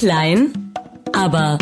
Klein, aber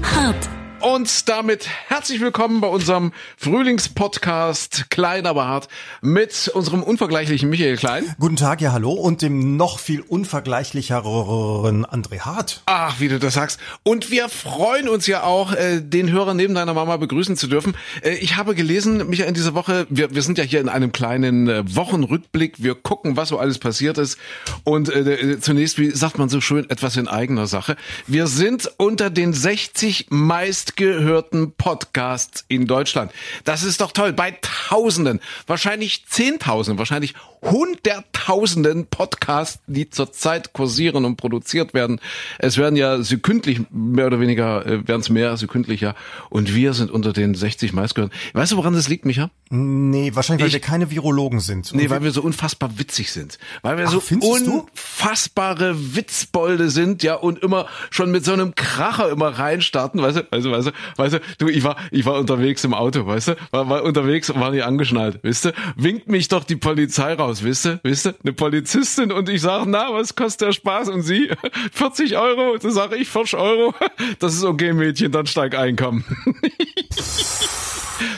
hart. Und damit herzlich willkommen bei unserem Frühlingspodcast Klein aber hart mit unserem unvergleichlichen Michael Klein. Guten Tag, ja hallo und dem noch viel unvergleichlicheren André Hart. Ach, wie du das sagst. Und wir freuen uns ja auch, äh, den Hörer neben deiner Mama begrüßen zu dürfen. Äh, ich habe gelesen, Michael, in dieser Woche, wir, wir sind ja hier in einem kleinen äh, Wochenrückblick. Wir gucken, was so alles passiert ist. Und äh, zunächst, wie sagt man so schön, etwas in eigener Sache. Wir sind unter den 60 meist meistgehörten Podcasts in Deutschland. Das ist doch toll. Bei Tausenden, wahrscheinlich Zehntausenden, wahrscheinlich Hunderttausenden Podcasts, die zurzeit kursieren und produziert werden. Es werden ja sekündlich, mehr oder weniger, äh, werden es mehr sekündlicher. Und wir sind unter den 60 meistgehörten. Weißt du, woran das liegt, Micha? Nee, wahrscheinlich, weil ich, wir keine Virologen sind. Nee, weil wir so unfassbar witzig sind. Weil wir Ach, so unfassbare Witzbolde sind, ja, und immer schon mit so einem Kracher immer reinstarten, weißt du, weißt du, weißt du, weißt du, du, ich war, ich war unterwegs im Auto, weißt du, war, war unterwegs und war nicht angeschnallt, weißt du, winkt mich doch die Polizei raus aus, wisst ihr, wisst ihr, eine Polizistin und ich sage, na, was kostet der Spaß? Und sie, 40 Euro, da sage ich 40 Euro, das ist okay, Mädchen, dann steig ein, komm.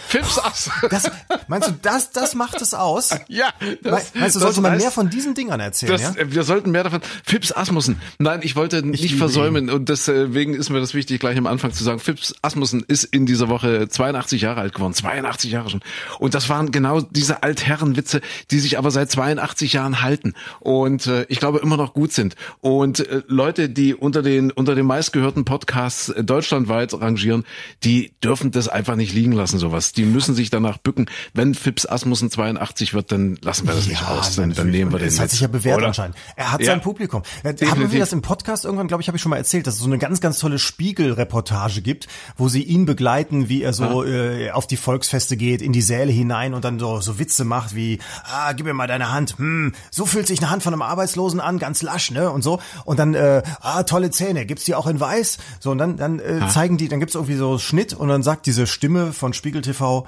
Fips Ass. Das, meinst du, das, das macht es aus? Ja. Das, meinst du, sollte man heißt, mehr von diesen Dingern erzählen? Das, ja? Wir sollten mehr davon. Fips Asmussen. Nein, ich wollte nicht ich versäumen und deswegen ist mir das wichtig, gleich am Anfang zu sagen. Fips Asmussen ist in dieser Woche 82 Jahre alt geworden. 82 Jahre schon. Und das waren genau diese Altherrenwitze, die sich aber seit 82 Jahren halten und äh, ich glaube immer noch gut sind. Und äh, Leute, die unter den, unter den meistgehörten Podcasts äh, deutschlandweit rangieren, die dürfen das einfach nicht liegen lassen, sowas die müssen sich danach bücken. Wenn Fips Asmussen 82 wird, dann lassen wir das ja, nicht aus. Dann, dann nehmen wir den Das hat sich ja bewährt oder? anscheinend. Er hat ja. sein Publikum. Definitiv. Haben wir das im Podcast irgendwann, glaube ich, habe ich schon mal erzählt, dass es so eine ganz, ganz tolle Spiegel-Reportage gibt, wo sie ihn begleiten, wie er so äh, auf die Volksfeste geht, in die Säle hinein und dann so, so Witze macht wie, ah, gib mir mal deine Hand. Hm, so fühlt sich eine Hand von einem Arbeitslosen an, ganz lasch, ne? Und so. Und dann, äh, ah, tolle Zähne, gibt's die auch in weiß? So, und dann, dann äh, zeigen die, dann gibt's irgendwie so Schnitt und dann sagt diese Stimme von Spiegel TV,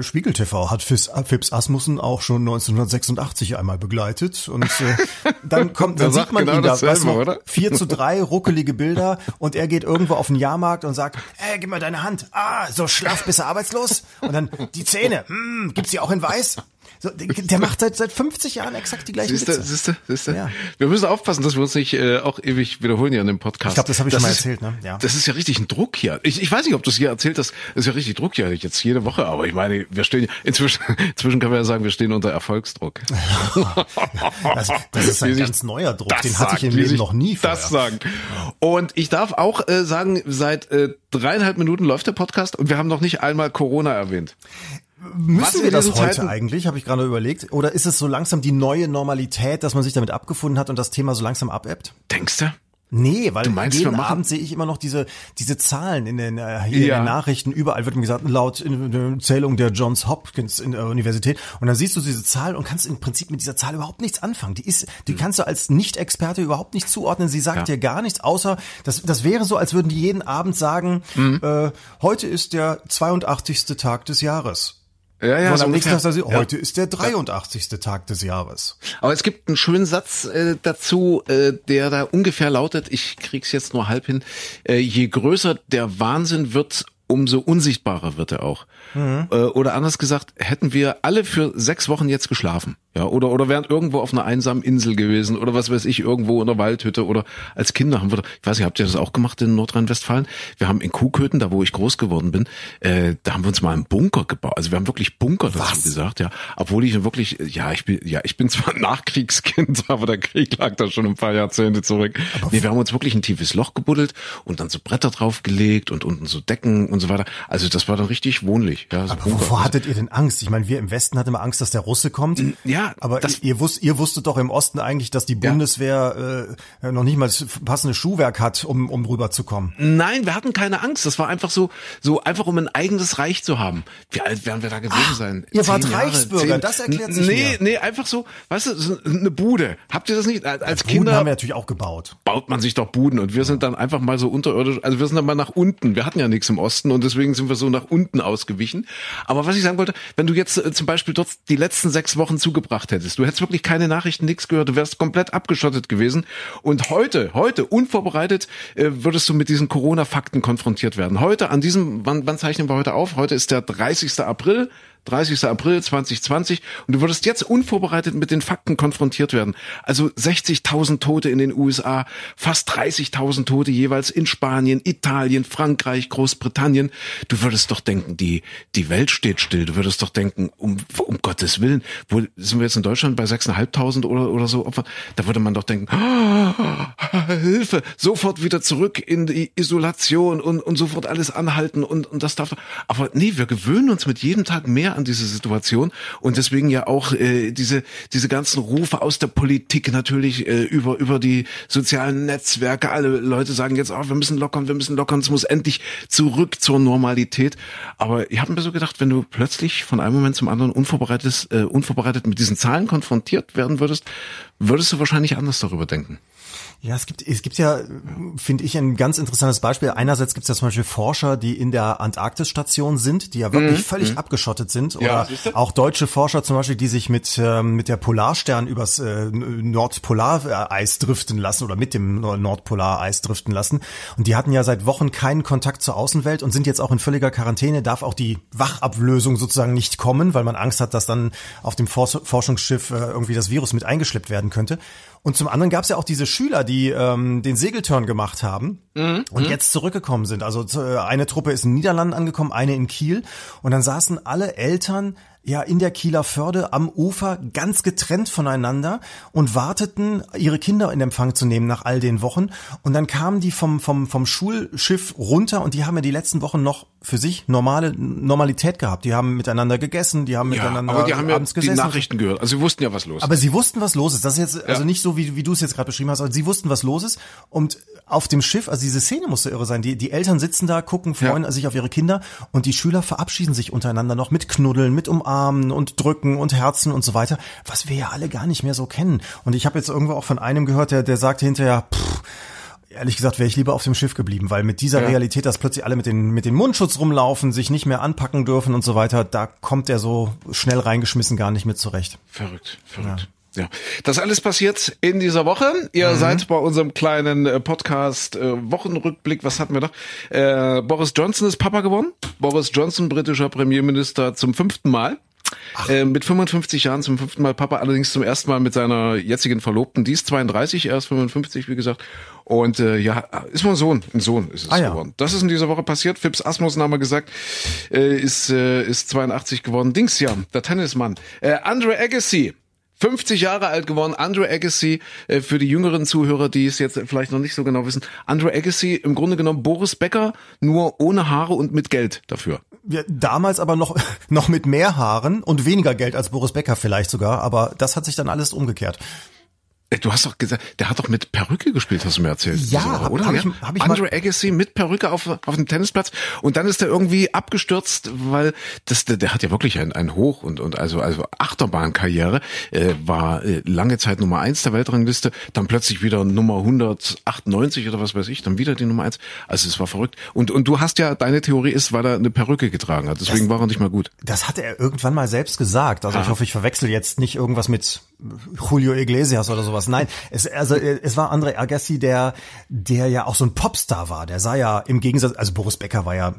Spiegel TV hat Fips Asmussen auch schon 1986 einmal begleitet und äh, dann kommt, dann sieht man genau ihn da, weißt du, oder? 4 zu 3, ruckelige Bilder und er geht irgendwo auf den Jahrmarkt und sagt, ey, gib mir deine Hand. Ah, so schlaff bist du arbeitslos? Und dann die Zähne, hm, gibt's die auch in weiß? So, der macht seit seit 50 Jahren exakt die gleichen siehste, Witze. Siehste, siehste. Ja. Wir müssen aufpassen, dass wir uns nicht äh, auch ewig wiederholen hier in dem Podcast. Ich glaube, das habe ich das schon mal ist, erzählt. Ne? Ja. Das ist ja richtig ein Druck hier. Ich, ich weiß nicht, ob du es hier erzählt hast. Das ist ja richtig Druck hier jetzt jede Woche. Aber ich meine, wir stehen inzwischen, inzwischen kann man ja sagen, wir stehen unter Erfolgsdruck. das, das ist ein ganz neuer Druck. Den hatte ich im Leben noch nie vorher. Das sagen. Und ich darf auch äh, sagen, seit äh, dreieinhalb Minuten läuft der Podcast und wir haben noch nicht einmal Corona erwähnt. Müssen wir das heute Zeiten? eigentlich, habe ich gerade überlegt? Oder ist es so langsam die neue Normalität, dass man sich damit abgefunden hat und das Thema so langsam abebbt? Denkst du? Nee, weil meinst, jeden Abend sehe ich immer noch diese diese Zahlen in den, äh, hier ja. in den Nachrichten. Überall wird mir gesagt, laut in der Zählung der Johns Hopkins in der Universität. Und dann siehst du diese Zahl und kannst im Prinzip mit dieser Zahl überhaupt nichts anfangen. Die ist, die mhm. kannst du als Nicht-Experte überhaupt nicht zuordnen. Sie sagt ja. dir gar nichts, außer das, das wäre so, als würden die jeden Abend sagen, mhm. äh, heute ist der 82. Tag des Jahres. Ja, ja, und am nächsten Tag heute ist der 83. Ja. Tag des Jahres. Aber es gibt einen schönen Satz äh, dazu, äh, der da ungefähr lautet, ich krieg's jetzt nur halb hin, äh, je größer der Wahnsinn wird, umso unsichtbarer wird er auch. Mhm. Äh, oder anders gesagt, hätten wir alle für sechs Wochen jetzt geschlafen. Ja, oder, oder wären irgendwo auf einer einsamen Insel gewesen oder was weiß ich, irgendwo in der Waldhütte oder als Kinder haben wir, ich weiß nicht, habt ihr das auch gemacht in Nordrhein-Westfalen? Wir haben in Kuhköthen, da wo ich groß geworden bin, äh, da haben wir uns mal einen Bunker gebaut. Also wir haben wirklich Bunker dazu was? gesagt, ja. Obwohl ich wirklich, ja, ich bin, ja, ich bin zwar Nachkriegskind, aber der Krieg lag da schon ein paar Jahrzehnte zurück. Aber nee, wir haben uns wirklich ein tiefes Loch gebuddelt und dann so Bretter draufgelegt und unten so Decken und so weiter. Also das war dann richtig wohnlich. Ja, so aber Bunker. wovor hattet ihr denn Angst? Ich meine, wir im Westen hatten immer Angst, dass der Russe kommt. Ja, aber das, ihr, wusst, ihr wusstet doch im Osten eigentlich, dass die Bundeswehr ja. äh, noch nicht mal das passende Schuhwerk hat, um, um rüberzukommen. Nein, wir hatten keine Angst. Das war einfach so, so einfach um ein eigenes Reich zu haben. Wie alt werden wir da gewesen Ach, sein? Ihr wart Jahre, Reichsbürger, zehn, das erklärt sich Nee, mir. nee, einfach so, weißt du, so eine Bude. Habt ihr das nicht? Als ja, Kinder haben wir natürlich auch gebaut. Baut man sich doch Buden und wir sind dann einfach mal so unterirdisch, also wir sind dann mal nach unten. Wir hatten ja nichts im Osten und deswegen sind wir so nach unten ausgewichen. Aber was ich sagen wollte, wenn du jetzt äh, zum Beispiel dort die letzten sechs Wochen zugebracht gebracht hättest. Du hättest wirklich keine Nachrichten, nichts gehört, du wärst komplett abgeschottet gewesen. Und heute, heute, unvorbereitet, äh, würdest du mit diesen Corona-Fakten konfrontiert werden. Heute, an diesem, wann, wann zeichnen wir heute auf? Heute ist der 30. April. 30. April 2020 und du würdest jetzt unvorbereitet mit den Fakten konfrontiert werden. Also 60.000 Tote in den USA, fast 30.000 Tote jeweils in Spanien, Italien, Frankreich, Großbritannien. Du würdest doch denken, die, die Welt steht still. Du würdest doch denken, um, um Gottes Willen, wo sind wir jetzt in Deutschland bei 6.500 oder, oder so Opfer? Da würde man doch denken, oh, Hilfe, sofort wieder zurück in die Isolation und, und sofort alles anhalten und, und das darf, aber nee, wir gewöhnen uns mit jedem Tag mehr an diese Situation und deswegen ja auch äh, diese diese ganzen Rufe aus der Politik natürlich äh, über über die sozialen Netzwerke. Alle Leute sagen jetzt, oh, wir müssen lockern, wir müssen lockern, es muss endlich zurück zur Normalität. Aber ich habe mir so gedacht, wenn du plötzlich von einem Moment zum anderen unvorbereitet äh, unvorbereitet mit diesen Zahlen konfrontiert werden würdest, würdest du wahrscheinlich anders darüber denken. Ja, es gibt, es gibt ja, finde ich, ein ganz interessantes Beispiel. Einerseits gibt es ja zum Beispiel Forscher, die in der Antarktisstation sind, die ja wirklich mhm. völlig mhm. abgeschottet sind. Oder ja, auch deutsche Forscher zum Beispiel, die sich mit, ähm, mit der Polarstern übers äh, Nordpolareis driften lassen oder mit dem Nordpolareis driften lassen. Und die hatten ja seit Wochen keinen Kontakt zur Außenwelt und sind jetzt auch in völliger Quarantäne, darf auch die Wachablösung sozusagen nicht kommen, weil man Angst hat, dass dann auf dem Forschungsschiff äh, irgendwie das Virus mit eingeschleppt werden könnte. Und zum anderen gab es ja auch diese Schüler, die ähm, den Segelturn gemacht haben mhm. und mhm. jetzt zurückgekommen sind. Also äh, eine Truppe ist in Niederlanden angekommen, eine in Kiel. Und dann saßen alle Eltern ja in der Kieler Förde am Ufer ganz getrennt voneinander und warteten, ihre Kinder in Empfang zu nehmen nach all den Wochen. Und dann kamen die vom, vom, vom Schulschiff runter und die haben ja die letzten Wochen noch für sich normale Normalität gehabt. Die haben miteinander gegessen, die haben ja, miteinander aber die haben abends ja gesessen. die Nachrichten gehört. Also sie wussten ja, was los ist. Aber sie wussten, was los ist. Das ist jetzt ja. also nicht so, wie, wie du es jetzt gerade beschrieben hast, aber sie wussten, was los ist. Und auf dem Schiff, also diese Szene musste irre sein. Die, die Eltern sitzen da, gucken, freuen ja. sich auf ihre Kinder und die Schüler verabschieden sich untereinander noch mit Knuddeln, mit Umarmen und Drücken und Herzen und so weiter, was wir ja alle gar nicht mehr so kennen. Und ich habe jetzt irgendwo auch von einem gehört, der, der sagte hinterher, pff, ehrlich gesagt wäre ich lieber auf dem Schiff geblieben, weil mit dieser ja. Realität, dass plötzlich alle mit den mit den Mundschutz rumlaufen, sich nicht mehr anpacken dürfen und so weiter, da kommt er so schnell reingeschmissen gar nicht mit zurecht. Verrückt, verrückt. Ja. Das alles passiert in dieser Woche. Ihr mhm. seid bei unserem kleinen äh, Podcast äh, Wochenrückblick. Was hatten wir noch? Äh, Boris Johnson ist Papa geworden. Boris Johnson, britischer Premierminister, zum fünften Mal. Äh, mit 55 Jahren zum fünften Mal Papa, allerdings zum ersten Mal mit seiner jetzigen Verlobten. Die ist 32, er ist 55, wie gesagt. Und äh, ja, ist mein Sohn, ein Sohn ist es ah, ja. geworden. Das ist in dieser Woche passiert. Phipps Asmus, Name gesagt, äh, ist, äh, ist 82 geworden. Dings ja, der Tennismann. Äh, Andre Agassi. 50 Jahre alt geworden, Andre Agassi, äh, für die jüngeren Zuhörer, die es jetzt vielleicht noch nicht so genau wissen. Andre Agassi, im Grunde genommen Boris Becker, nur ohne Haare und mit Geld dafür. Ja, damals aber noch, noch mit mehr Haaren und weniger Geld als Boris Becker vielleicht sogar, aber das hat sich dann alles umgekehrt. Äh, du hast doch gesagt, der hat doch mit Perücke gespielt, hast du mir erzählt. Ja, Woche, oder? Hab ich, hab ich Andre Agassi mit Perücke auf, auf dem Tennisplatz und dann ist er irgendwie abgestürzt, weil das, der, der hat ja wirklich ein, ein Hoch und, und also, also Achterbahnkarriere, äh, war äh, lange Zeit Nummer eins der Weltrangliste, dann plötzlich wieder Nummer 198 oder was weiß ich, dann wieder die Nummer eins. Also es war verrückt. Und, und du hast ja, deine Theorie ist, weil er eine Perücke getragen hat, deswegen das, war er nicht mal gut. Das hat er irgendwann mal selbst gesagt. Also Aha. ich hoffe, ich verwechsel jetzt nicht irgendwas mit Julio Iglesias oder sowas. Nein, es, also es war André Agassi, der, der ja auch so ein Popstar war. Der sah ja im Gegensatz, also Boris Becker war ja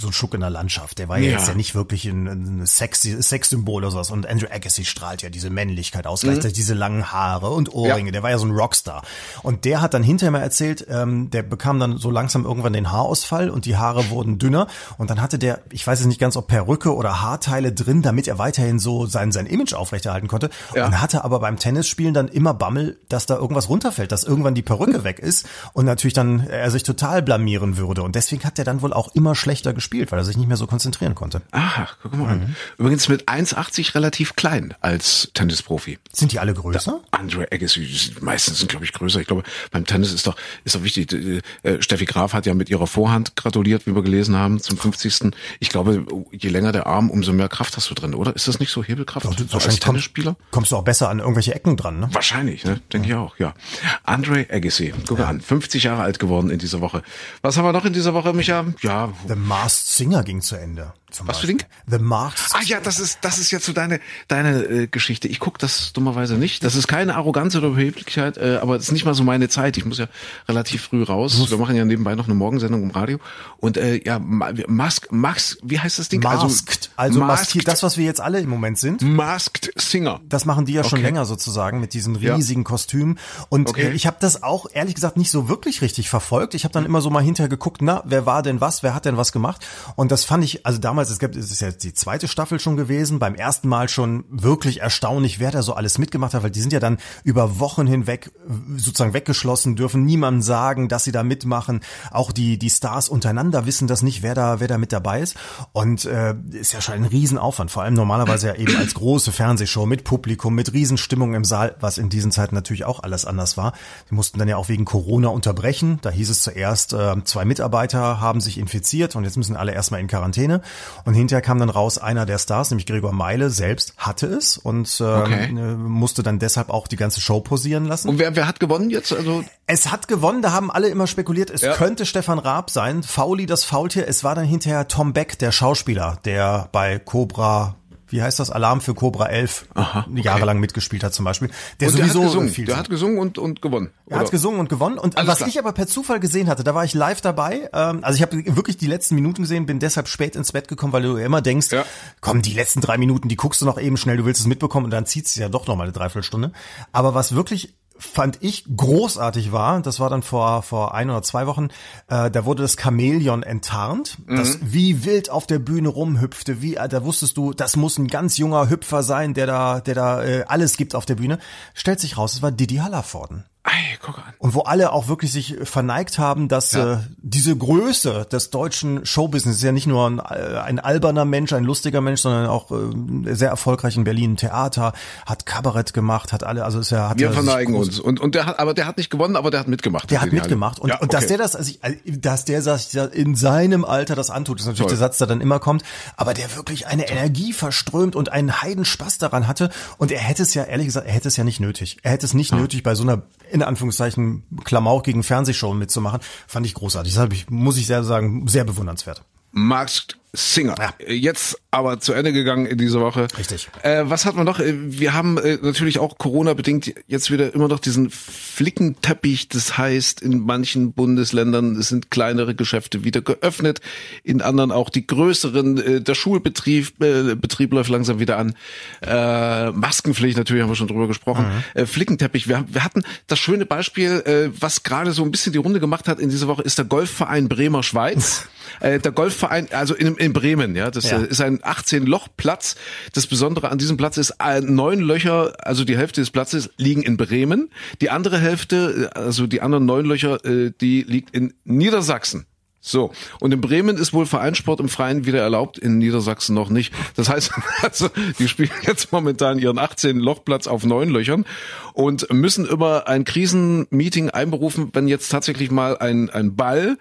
so ein Schuck in der Landschaft. Der war ja, jetzt ja nicht wirklich ein, ein sexy, Sexsymbol oder sowas. Und Andrew Agassi strahlt ja diese Männlichkeit aus, mhm. gleichzeitig diese langen Haare und Ohrringe. Ja. Der war ja so ein Rockstar. Und der hat dann hinterher mal erzählt, ähm, der bekam dann so langsam irgendwann den Haarausfall und die Haare wurden dünner. Und dann hatte der, ich weiß jetzt nicht ganz, ob Perücke oder Haarteile drin, damit er weiterhin so sein, sein Image aufrechterhalten konnte. Ja. Und hatte aber beim Tennisspielen dann immer Bammel, dass da irgendwas runterfällt, dass irgendwann die Perücke weg ist und natürlich dann er sich total blamieren würde. Und deswegen hat er dann wohl auch immer schlechter schlechter gespielt, weil er sich nicht mehr so konzentrieren konnte. Ach, guck mal mhm. an. Übrigens mit 1,80 relativ klein als Tennisprofi. Sind die alle größer? Da, Andre Agassi, meistens sind glaube ich größer. Ich glaube, beim Tennis ist doch ist doch wichtig. Äh, Steffi Graf hat ja mit ihrer Vorhand gratuliert, wie wir gelesen haben, zum 50. Ich glaube, je länger der Arm, umso mehr Kraft hast du drin, oder? Ist das nicht so Hebelkraft doch, du, als Tennisspieler? Kommst, kommst du auch besser an irgendwelche Ecken dran, ne? Wahrscheinlich, ne? Denke ja. ich auch, ja. Andre Agassi, guck ja. an, 50 Jahre alt geworden in dieser Woche. Was haben wir noch in dieser Woche, Micha? Ja. The Masked Singer ging zu Ende. Was für Ding? The Masked Ah ja, das ist das ist jetzt so deine deine äh, Geschichte. Ich guck das dummerweise nicht. Das ist keine Arroganz oder Überheblichkeit, äh, aber es ist nicht mal so meine Zeit. Ich muss ja relativ früh raus. Wir machen ja nebenbei noch eine Morgensendung im Radio und äh, ja Mask Max, wie heißt das Ding? Masked, also, also maskiert, das was wir jetzt alle im Moment sind. Masked Singer. Das machen die ja schon länger sozusagen mit diesen riesigen ja. Kostümen und okay. äh, ich habe das auch ehrlich gesagt nicht so wirklich richtig verfolgt. Ich habe dann immer so mal hinterher geguckt, na, wer war denn was, wer hat denn was gemacht und das fand ich also damals es gibt es ist ja die zweite Staffel schon gewesen, beim ersten Mal schon wirklich erstaunlich, wer da so alles mitgemacht hat, weil die sind ja dann über Wochen hinweg sozusagen weggeschlossen, dürfen niemandem sagen, dass sie da mitmachen. Auch die die Stars untereinander wissen das nicht, wer da wer da mit dabei ist und äh, ist ja schon ein Riesenaufwand, vor allem normalerweise ja eben als große Fernsehshow mit Publikum, mit Riesenstimmung im Saal, was in diesen Zeiten natürlich auch alles anders war. Die mussten dann ja auch wegen Corona unterbrechen. Da hieß es zuerst, äh, zwei Mitarbeiter haben sich infiziert und jetzt müssen alle erstmal in Quarantäne. Und hinterher kam dann raus, einer der Stars, nämlich Gregor Meile selbst, hatte es und ähm, okay. äh, musste dann deshalb auch die ganze Show posieren lassen. Und wer, wer hat gewonnen jetzt? Also es hat gewonnen, da haben alle immer spekuliert, es ja. könnte Stefan Raab sein. Fauli das Faultier, es war dann hinterher Tom Beck, der Schauspieler, der bei Cobra wie heißt das, Alarm für Cobra 11 Aha, okay. jahrelang mitgespielt hat zum Beispiel. Der und sowieso der hat gesungen, viel der hat gesungen und, und gewonnen. Er oder? hat gesungen und gewonnen. Und Alles was klar. ich aber per Zufall gesehen hatte, da war ich live dabei. Ähm, also ich habe wirklich die letzten Minuten gesehen, bin deshalb spät ins Bett gekommen, weil du immer denkst, ja. komm, die letzten drei Minuten, die guckst du noch eben schnell, du willst es mitbekommen und dann zieht es ja doch noch mal eine Dreiviertelstunde. Aber was wirklich fand ich großartig war, das war dann vor vor ein oder zwei Wochen, äh, da wurde das Chamäleon enttarnt, mhm. das wie wild auf der Bühne rumhüpfte, wie äh, da wusstest du, das muss ein ganz junger Hüpfer sein, der da der da äh, alles gibt auf der Bühne. Stellt sich raus, es war Didi Hallervorden. Ei, guck an. Und wo alle auch wirklich sich verneigt haben, dass ja. äh, diese Größe des deutschen Showbusiness ist ja nicht nur ein, äh, ein alberner Mensch, ein lustiger Mensch, sondern auch äh, sehr erfolgreich in Berlin Theater, hat Kabarett gemacht, hat alle, also ist ja hat Wir verneigen uns und und der hat aber der hat nicht gewonnen, aber der hat mitgemacht. Der hat mitgemacht und, ja, okay. und dass der das also ich, dass der das in seinem Alter das antut, ist natürlich Toll. der Satz, der dann immer kommt, aber der wirklich eine Toll. Energie verströmt und einen Heidenspaß daran hatte und er hätte es ja ehrlich gesagt, er hätte es ja nicht nötig. Er hätte es nicht ah. nötig bei so einer in Anführungszeichen klamaukigen Fernsehshow mitzumachen, fand ich großartig. Das ich, muss ich sehr sagen, sehr bewundernswert. Masked Singer. Ja. Jetzt aber zu Ende gegangen in dieser Woche. Richtig. Äh, was hat man noch? Äh, wir haben äh, natürlich auch Corona-bedingt jetzt wieder immer noch diesen Flickenteppich. Das heißt, in manchen Bundesländern sind kleinere Geschäfte wieder geöffnet, in anderen auch die größeren. Äh, der Schulbetrieb äh, Betrieb läuft langsam wieder an. Äh, Maskenpflicht, natürlich haben wir schon drüber gesprochen. Mhm. Äh, Flickenteppich. Wir, wir hatten das schöne Beispiel, äh, was gerade so ein bisschen die Runde gemacht hat in dieser Woche, ist der Golfverein Bremer Schweiz. äh, der Golfverein, also in, in Bremen, ja, das ja. Äh, ist ein 18-Loch-Platz. Das Besondere an diesem Platz ist, äh, neun Löcher, also die Hälfte des Platzes liegen in Bremen. Die andere Hälfte, äh, also die anderen neun Löcher, die liegt in Niedersachsen. So, und in Bremen ist wohl Vereinssport im Freien wieder erlaubt, in Niedersachsen noch nicht. Das heißt, also, die spielen jetzt momentan ihren 18 Lochplatz auf neun Löchern und müssen immer ein Krisenmeeting einberufen, wenn jetzt tatsächlich mal ein, ein Ball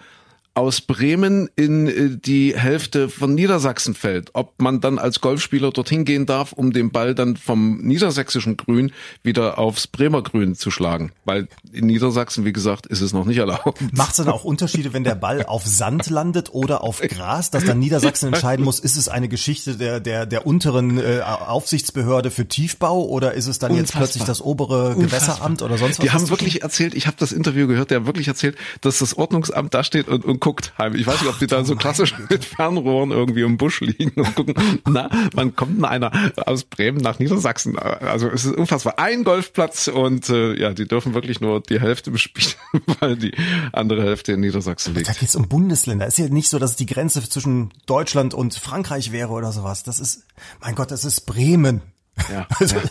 aus Bremen in äh, die Hälfte von Niedersachsen fällt, ob man dann als Golfspieler dorthin gehen darf, um den Ball dann vom niedersächsischen Grün wieder aufs Bremer Grün zu schlagen. Weil in Niedersachsen, wie gesagt, ist es noch nicht erlaubt. Macht es dann auch Unterschiede, wenn der Ball auf Sand landet oder auf Gras, dass dann Niedersachsen entscheiden muss, ist es eine Geschichte der, der, der unteren äh, Aufsichtsbehörde für Tiefbau oder ist es dann Unfassbar. jetzt plötzlich das obere Unfassbar. Gewässeramt oder sonst was? Die haben wirklich erzählt, ich habe das Interview gehört, der hat wirklich erzählt, dass das Ordnungsamt da steht und, und guckt. Ich weiß nicht, ob die da so klassisch mit Fernrohren irgendwie im Busch liegen und gucken, na, wann kommt denn einer aus Bremen nach Niedersachsen? Also es ist unfassbar. Ein Golfplatz und äh, ja, die dürfen wirklich nur die Hälfte bespielen, weil die andere Hälfte in Niedersachsen liegt. Da geht's um Bundesländer. Ist ja nicht so, dass es die Grenze zwischen Deutschland und Frankreich wäre oder sowas. Das ist, mein Gott, das ist Bremen. Ja. Also, ja.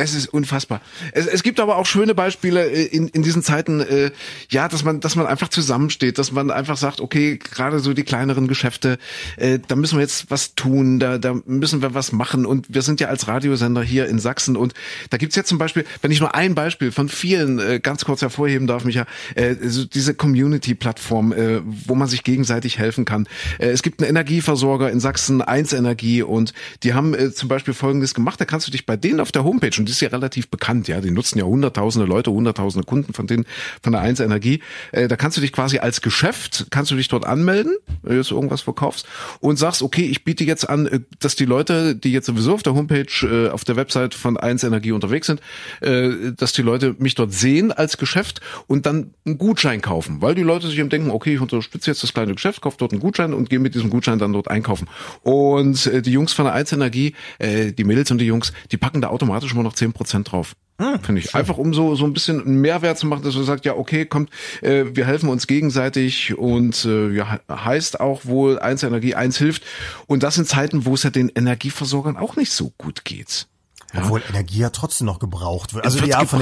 Es ist unfassbar. Es, es gibt aber auch schöne Beispiele äh, in, in diesen Zeiten, äh, ja, dass man, dass man einfach zusammensteht, dass man einfach sagt, okay, gerade so die kleineren Geschäfte, äh, da müssen wir jetzt was tun, da, da müssen wir was machen. Und wir sind ja als Radiosender hier in Sachsen und da gibt's jetzt zum Beispiel, wenn ich nur ein Beispiel von vielen äh, ganz kurz hervorheben darf, Micha, äh, so diese Community-Plattform, äh, wo man sich gegenseitig helfen kann. Äh, es gibt einen Energieversorger in Sachsen, 1 Energie, und die haben äh, zum Beispiel Folgendes gemacht, da kannst du dich bei denen auf der Homepage, und ist ja relativ bekannt, ja. Die nutzen ja hunderttausende Leute, hunderttausende Kunden von denen, von der 1 Energie. Äh, da kannst du dich quasi als Geschäft, kannst du dich dort anmelden, wenn du jetzt irgendwas verkaufst und sagst, okay, ich biete jetzt an, äh, dass die Leute, die jetzt sowieso auf der Homepage, äh, auf der Website von 1 Energie unterwegs sind, äh, dass die Leute mich dort sehen als Geschäft und dann einen Gutschein kaufen, weil die Leute sich eben denken, okay, ich unterstütze jetzt das kleine Geschäft, kaufe dort einen Gutschein und gehe mit diesem Gutschein dann dort einkaufen. Und äh, die Jungs von der 1 Energie, äh, die Mädels und die Jungs, die packen da automatisch immer noch zehn Prozent drauf. Hm, Finde ich. Schön. Einfach um so, so ein bisschen einen Mehrwert zu machen, dass man sagt, ja, okay, kommt, äh, wir helfen uns gegenseitig und äh, ja, heißt auch wohl, eins Energie, eins hilft. Und das in Zeiten, wo es ja den Energieversorgern auch nicht so gut geht. Ja. Obwohl Energie ja trotzdem noch gebraucht wird. Also ja, von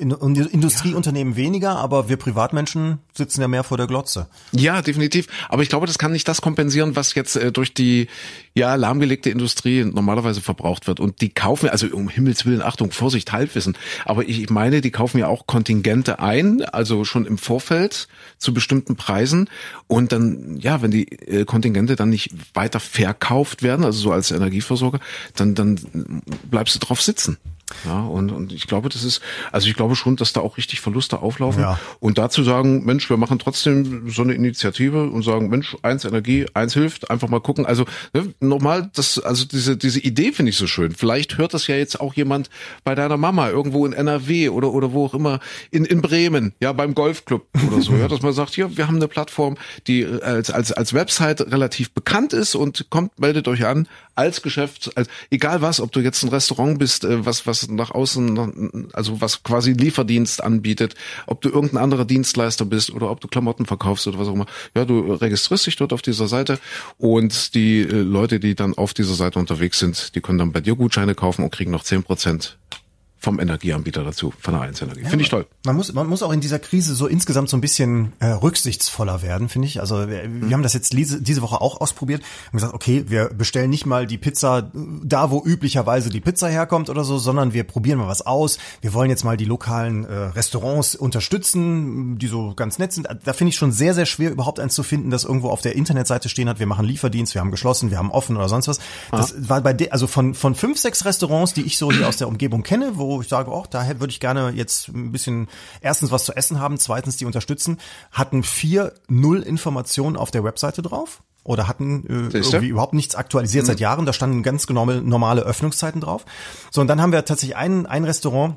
den Industrieunternehmen ja. weniger, aber wir Privatmenschen sitzen ja mehr vor der Glotze. Ja, definitiv. Aber ich glaube, das kann nicht das kompensieren, was jetzt äh, durch die ja lahmgelegte Industrie normalerweise verbraucht wird. Und die kaufen, also um Himmels Willen, Achtung, Vorsicht, Halbwissen. Aber ich meine, die kaufen ja auch Kontingente ein, also schon im Vorfeld zu bestimmten Preisen. Und dann, ja, wenn die äh, Kontingente dann nicht weiter verkauft werden, also so als Energieversorger, dann, dann bleibst du drauf sitzen. Ja, und, und ich glaube, das ist, also ich glaube schon, dass da auch richtig Verluste auflaufen. Ja. Und dazu sagen, Mensch, wir machen trotzdem so eine Initiative und sagen, Mensch, eins Energie, eins hilft, einfach mal gucken. Also ne, nochmal, das, also diese, diese Idee finde ich so schön. Vielleicht hört das ja jetzt auch jemand bei deiner Mama irgendwo in NRW oder, oder wo auch immer, in, in Bremen, ja, beim Golfclub oder so, ja, dass man sagt, ja, wir haben eine Plattform, die als, als, als Website relativ bekannt ist und kommt, meldet euch an, als Geschäft, als, egal was, ob du jetzt ein Restaurant bist, äh, was, was nach außen, also was quasi Lieferdienst anbietet, ob du irgendein anderer Dienstleister bist oder ob du Klamotten verkaufst oder was auch immer. Ja, du registrierst dich dort auf dieser Seite und die äh, Leute, die dann auf dieser Seite unterwegs sind, die können dann bei dir Gutscheine kaufen und kriegen noch zehn Prozent vom Energieanbieter dazu, von der Einzelenergie. Ja, finde ich toll. Man muss, man muss auch in dieser Krise so insgesamt so ein bisschen äh, rücksichtsvoller werden, finde ich. Also wir, mhm. wir haben das jetzt diese, diese Woche auch ausprobiert und gesagt, okay, wir bestellen nicht mal die Pizza da, wo üblicherweise die Pizza herkommt oder so, sondern wir probieren mal was aus. Wir wollen jetzt mal die lokalen äh, Restaurants unterstützen, die so ganz nett sind. Da finde ich schon sehr, sehr schwer, überhaupt eins zu finden, das irgendwo auf der Internetseite stehen hat. Wir machen Lieferdienst, wir haben geschlossen, wir haben offen oder sonst was. Das ah. war bei de, also von, von fünf, sechs Restaurants, die ich so hier aus der Umgebung kenne, wo wo ich sage, auch, da würde ich gerne jetzt ein bisschen erstens was zu essen haben, zweitens die unterstützen, hatten vier null Informationen auf der Webseite drauf oder hatten äh, irgendwie überhaupt nichts aktualisiert mhm. seit Jahren. Da standen ganz normale Öffnungszeiten drauf. So, und dann haben wir tatsächlich ein, ein Restaurant,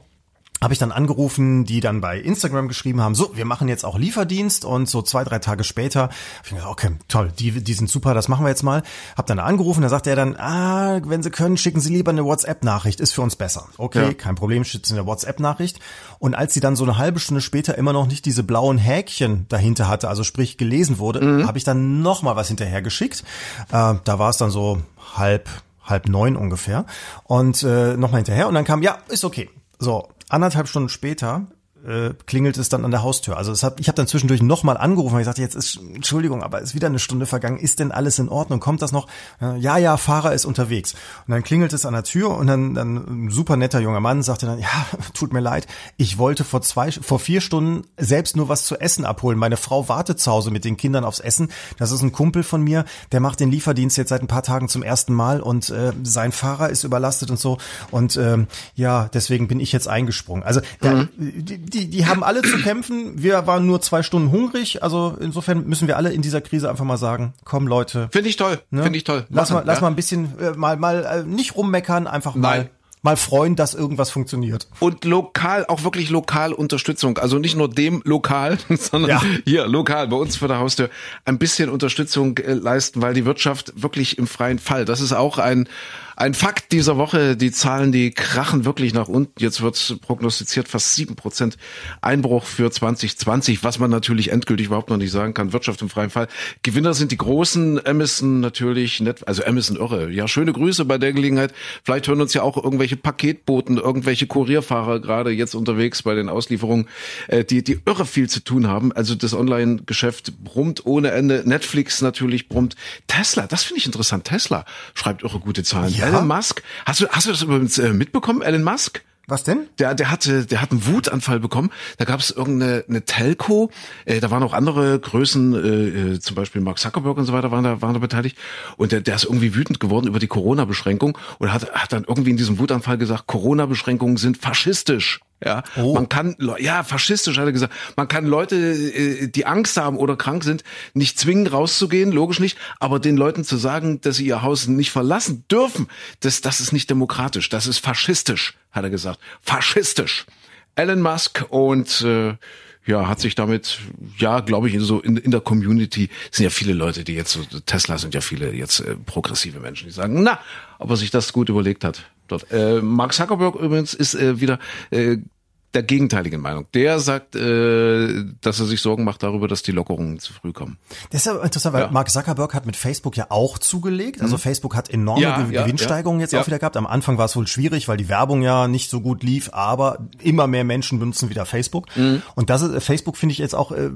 habe ich dann angerufen, die dann bei Instagram geschrieben haben, so, wir machen jetzt auch Lieferdienst und so zwei, drei Tage später, ich gesagt, okay, toll, die, die sind super, das machen wir jetzt mal. Hab dann angerufen, da sagt er dann, ah, wenn Sie können, schicken Sie lieber eine WhatsApp-Nachricht, ist für uns besser. Okay, ja. kein Problem, schicken Sie eine WhatsApp-Nachricht. Und als sie dann so eine halbe Stunde später immer noch nicht diese blauen Häkchen dahinter hatte, also sprich gelesen wurde, mhm. habe ich dann noch mal was hinterher geschickt. Äh, da war es dann so halb halb neun ungefähr und äh, nochmal hinterher und dann kam ja ist okay so anderthalb Stunden später äh, klingelt es dann an der Haustür. Also hat, ich habe dann zwischendurch nochmal angerufen, weil ich sagte, jetzt ist, Entschuldigung, aber ist wieder eine Stunde vergangen, ist denn alles in Ordnung? Kommt das noch? Ja, ja, Fahrer ist unterwegs. Und dann klingelt es an der Tür und dann, dann ein super netter junger Mann sagte dann, ja, tut mir leid, ich wollte vor zwei, vor vier Stunden selbst nur was zu essen abholen. Meine Frau wartet zu Hause mit den Kindern aufs Essen. Das ist ein Kumpel von mir, der macht den Lieferdienst jetzt seit ein paar Tagen zum ersten Mal und äh, sein Fahrer ist überlastet und so. Und ähm, ja, deswegen bin ich jetzt eingesprungen. Also mhm. die, die, die haben alle zu kämpfen. Wir waren nur zwei Stunden hungrig. Also insofern müssen wir alle in dieser Krise einfach mal sagen, komm Leute. Finde ich toll. Ne? Finde ich toll. Lass mal, lass mal ein bisschen äh, mal mal äh, nicht rummeckern, einfach mal Nein mal freuen, dass irgendwas funktioniert. Und lokal, auch wirklich lokal Unterstützung. Also nicht nur dem lokal, sondern ja. hier lokal bei uns vor der Haustür ein bisschen Unterstützung äh, leisten, weil die Wirtschaft wirklich im freien Fall. Das ist auch ein ein Fakt dieser Woche, die Zahlen, die krachen wirklich nach unten. Jetzt wird prognostiziert fast sieben Prozent Einbruch für 2020, was man natürlich endgültig überhaupt noch nicht sagen kann. Wirtschaft im freien Fall. Gewinner sind die großen, Amazon natürlich, net, also Amazon irre. Ja, schöne Grüße bei der Gelegenheit. Vielleicht hören uns ja auch irgendwelche Paketboten, irgendwelche Kurierfahrer gerade jetzt unterwegs bei den Auslieferungen, äh, die, die irre viel zu tun haben. Also das Online-Geschäft brummt ohne Ende. Netflix natürlich brummt. Tesla, das finde ich interessant. Tesla schreibt irre gute Zahlen. Ja. Elon Musk, hast du, hast du das übrigens äh, mitbekommen, Elon Musk? Was denn? Der, der hatte, der hat einen Wutanfall bekommen. Da gab es irgendeine eine Telco. Äh, da waren auch andere Größen, äh, äh, zum Beispiel Mark Zuckerberg und so weiter waren da, waren da beteiligt. Und der, der ist irgendwie wütend geworden über die Corona-Beschränkung und hat, hat dann irgendwie in diesem Wutanfall gesagt, Corona-Beschränkungen sind faschistisch. Ja, oh. man kann, ja, faschistisch hat er gesagt, man kann Leute, äh, die Angst haben oder krank sind, nicht zwingen rauszugehen, logisch nicht, aber den Leuten zu sagen, dass sie ihr Haus nicht verlassen dürfen, das, das ist nicht demokratisch, das ist faschistisch, hat er gesagt. Faschistisch. Elon Musk und äh, ja, hat sich damit, ja, glaube ich, in so in, in der Community sind ja viele Leute, die jetzt so Tesla sind ja viele jetzt äh, progressive Menschen, die sagen, na, ob er sich das gut überlegt hat. Dort. Äh, Mark Zuckerberg übrigens ist äh, wieder äh, der gegenteiligen Meinung. Der sagt, äh, dass er sich Sorgen macht darüber, dass die Lockerungen zu früh kommen. Das ist ja interessant, weil ja. Mark Zuckerberg hat mit Facebook ja auch zugelegt. Also mhm. Facebook hat enorme ja, Gewinnsteigerungen ja, jetzt auch wieder gehabt. Am Anfang war es wohl schwierig, weil die Werbung ja nicht so gut lief, aber immer mehr Menschen benutzen wieder Facebook. Mhm. Und das ist, Facebook finde ich jetzt auch, äh,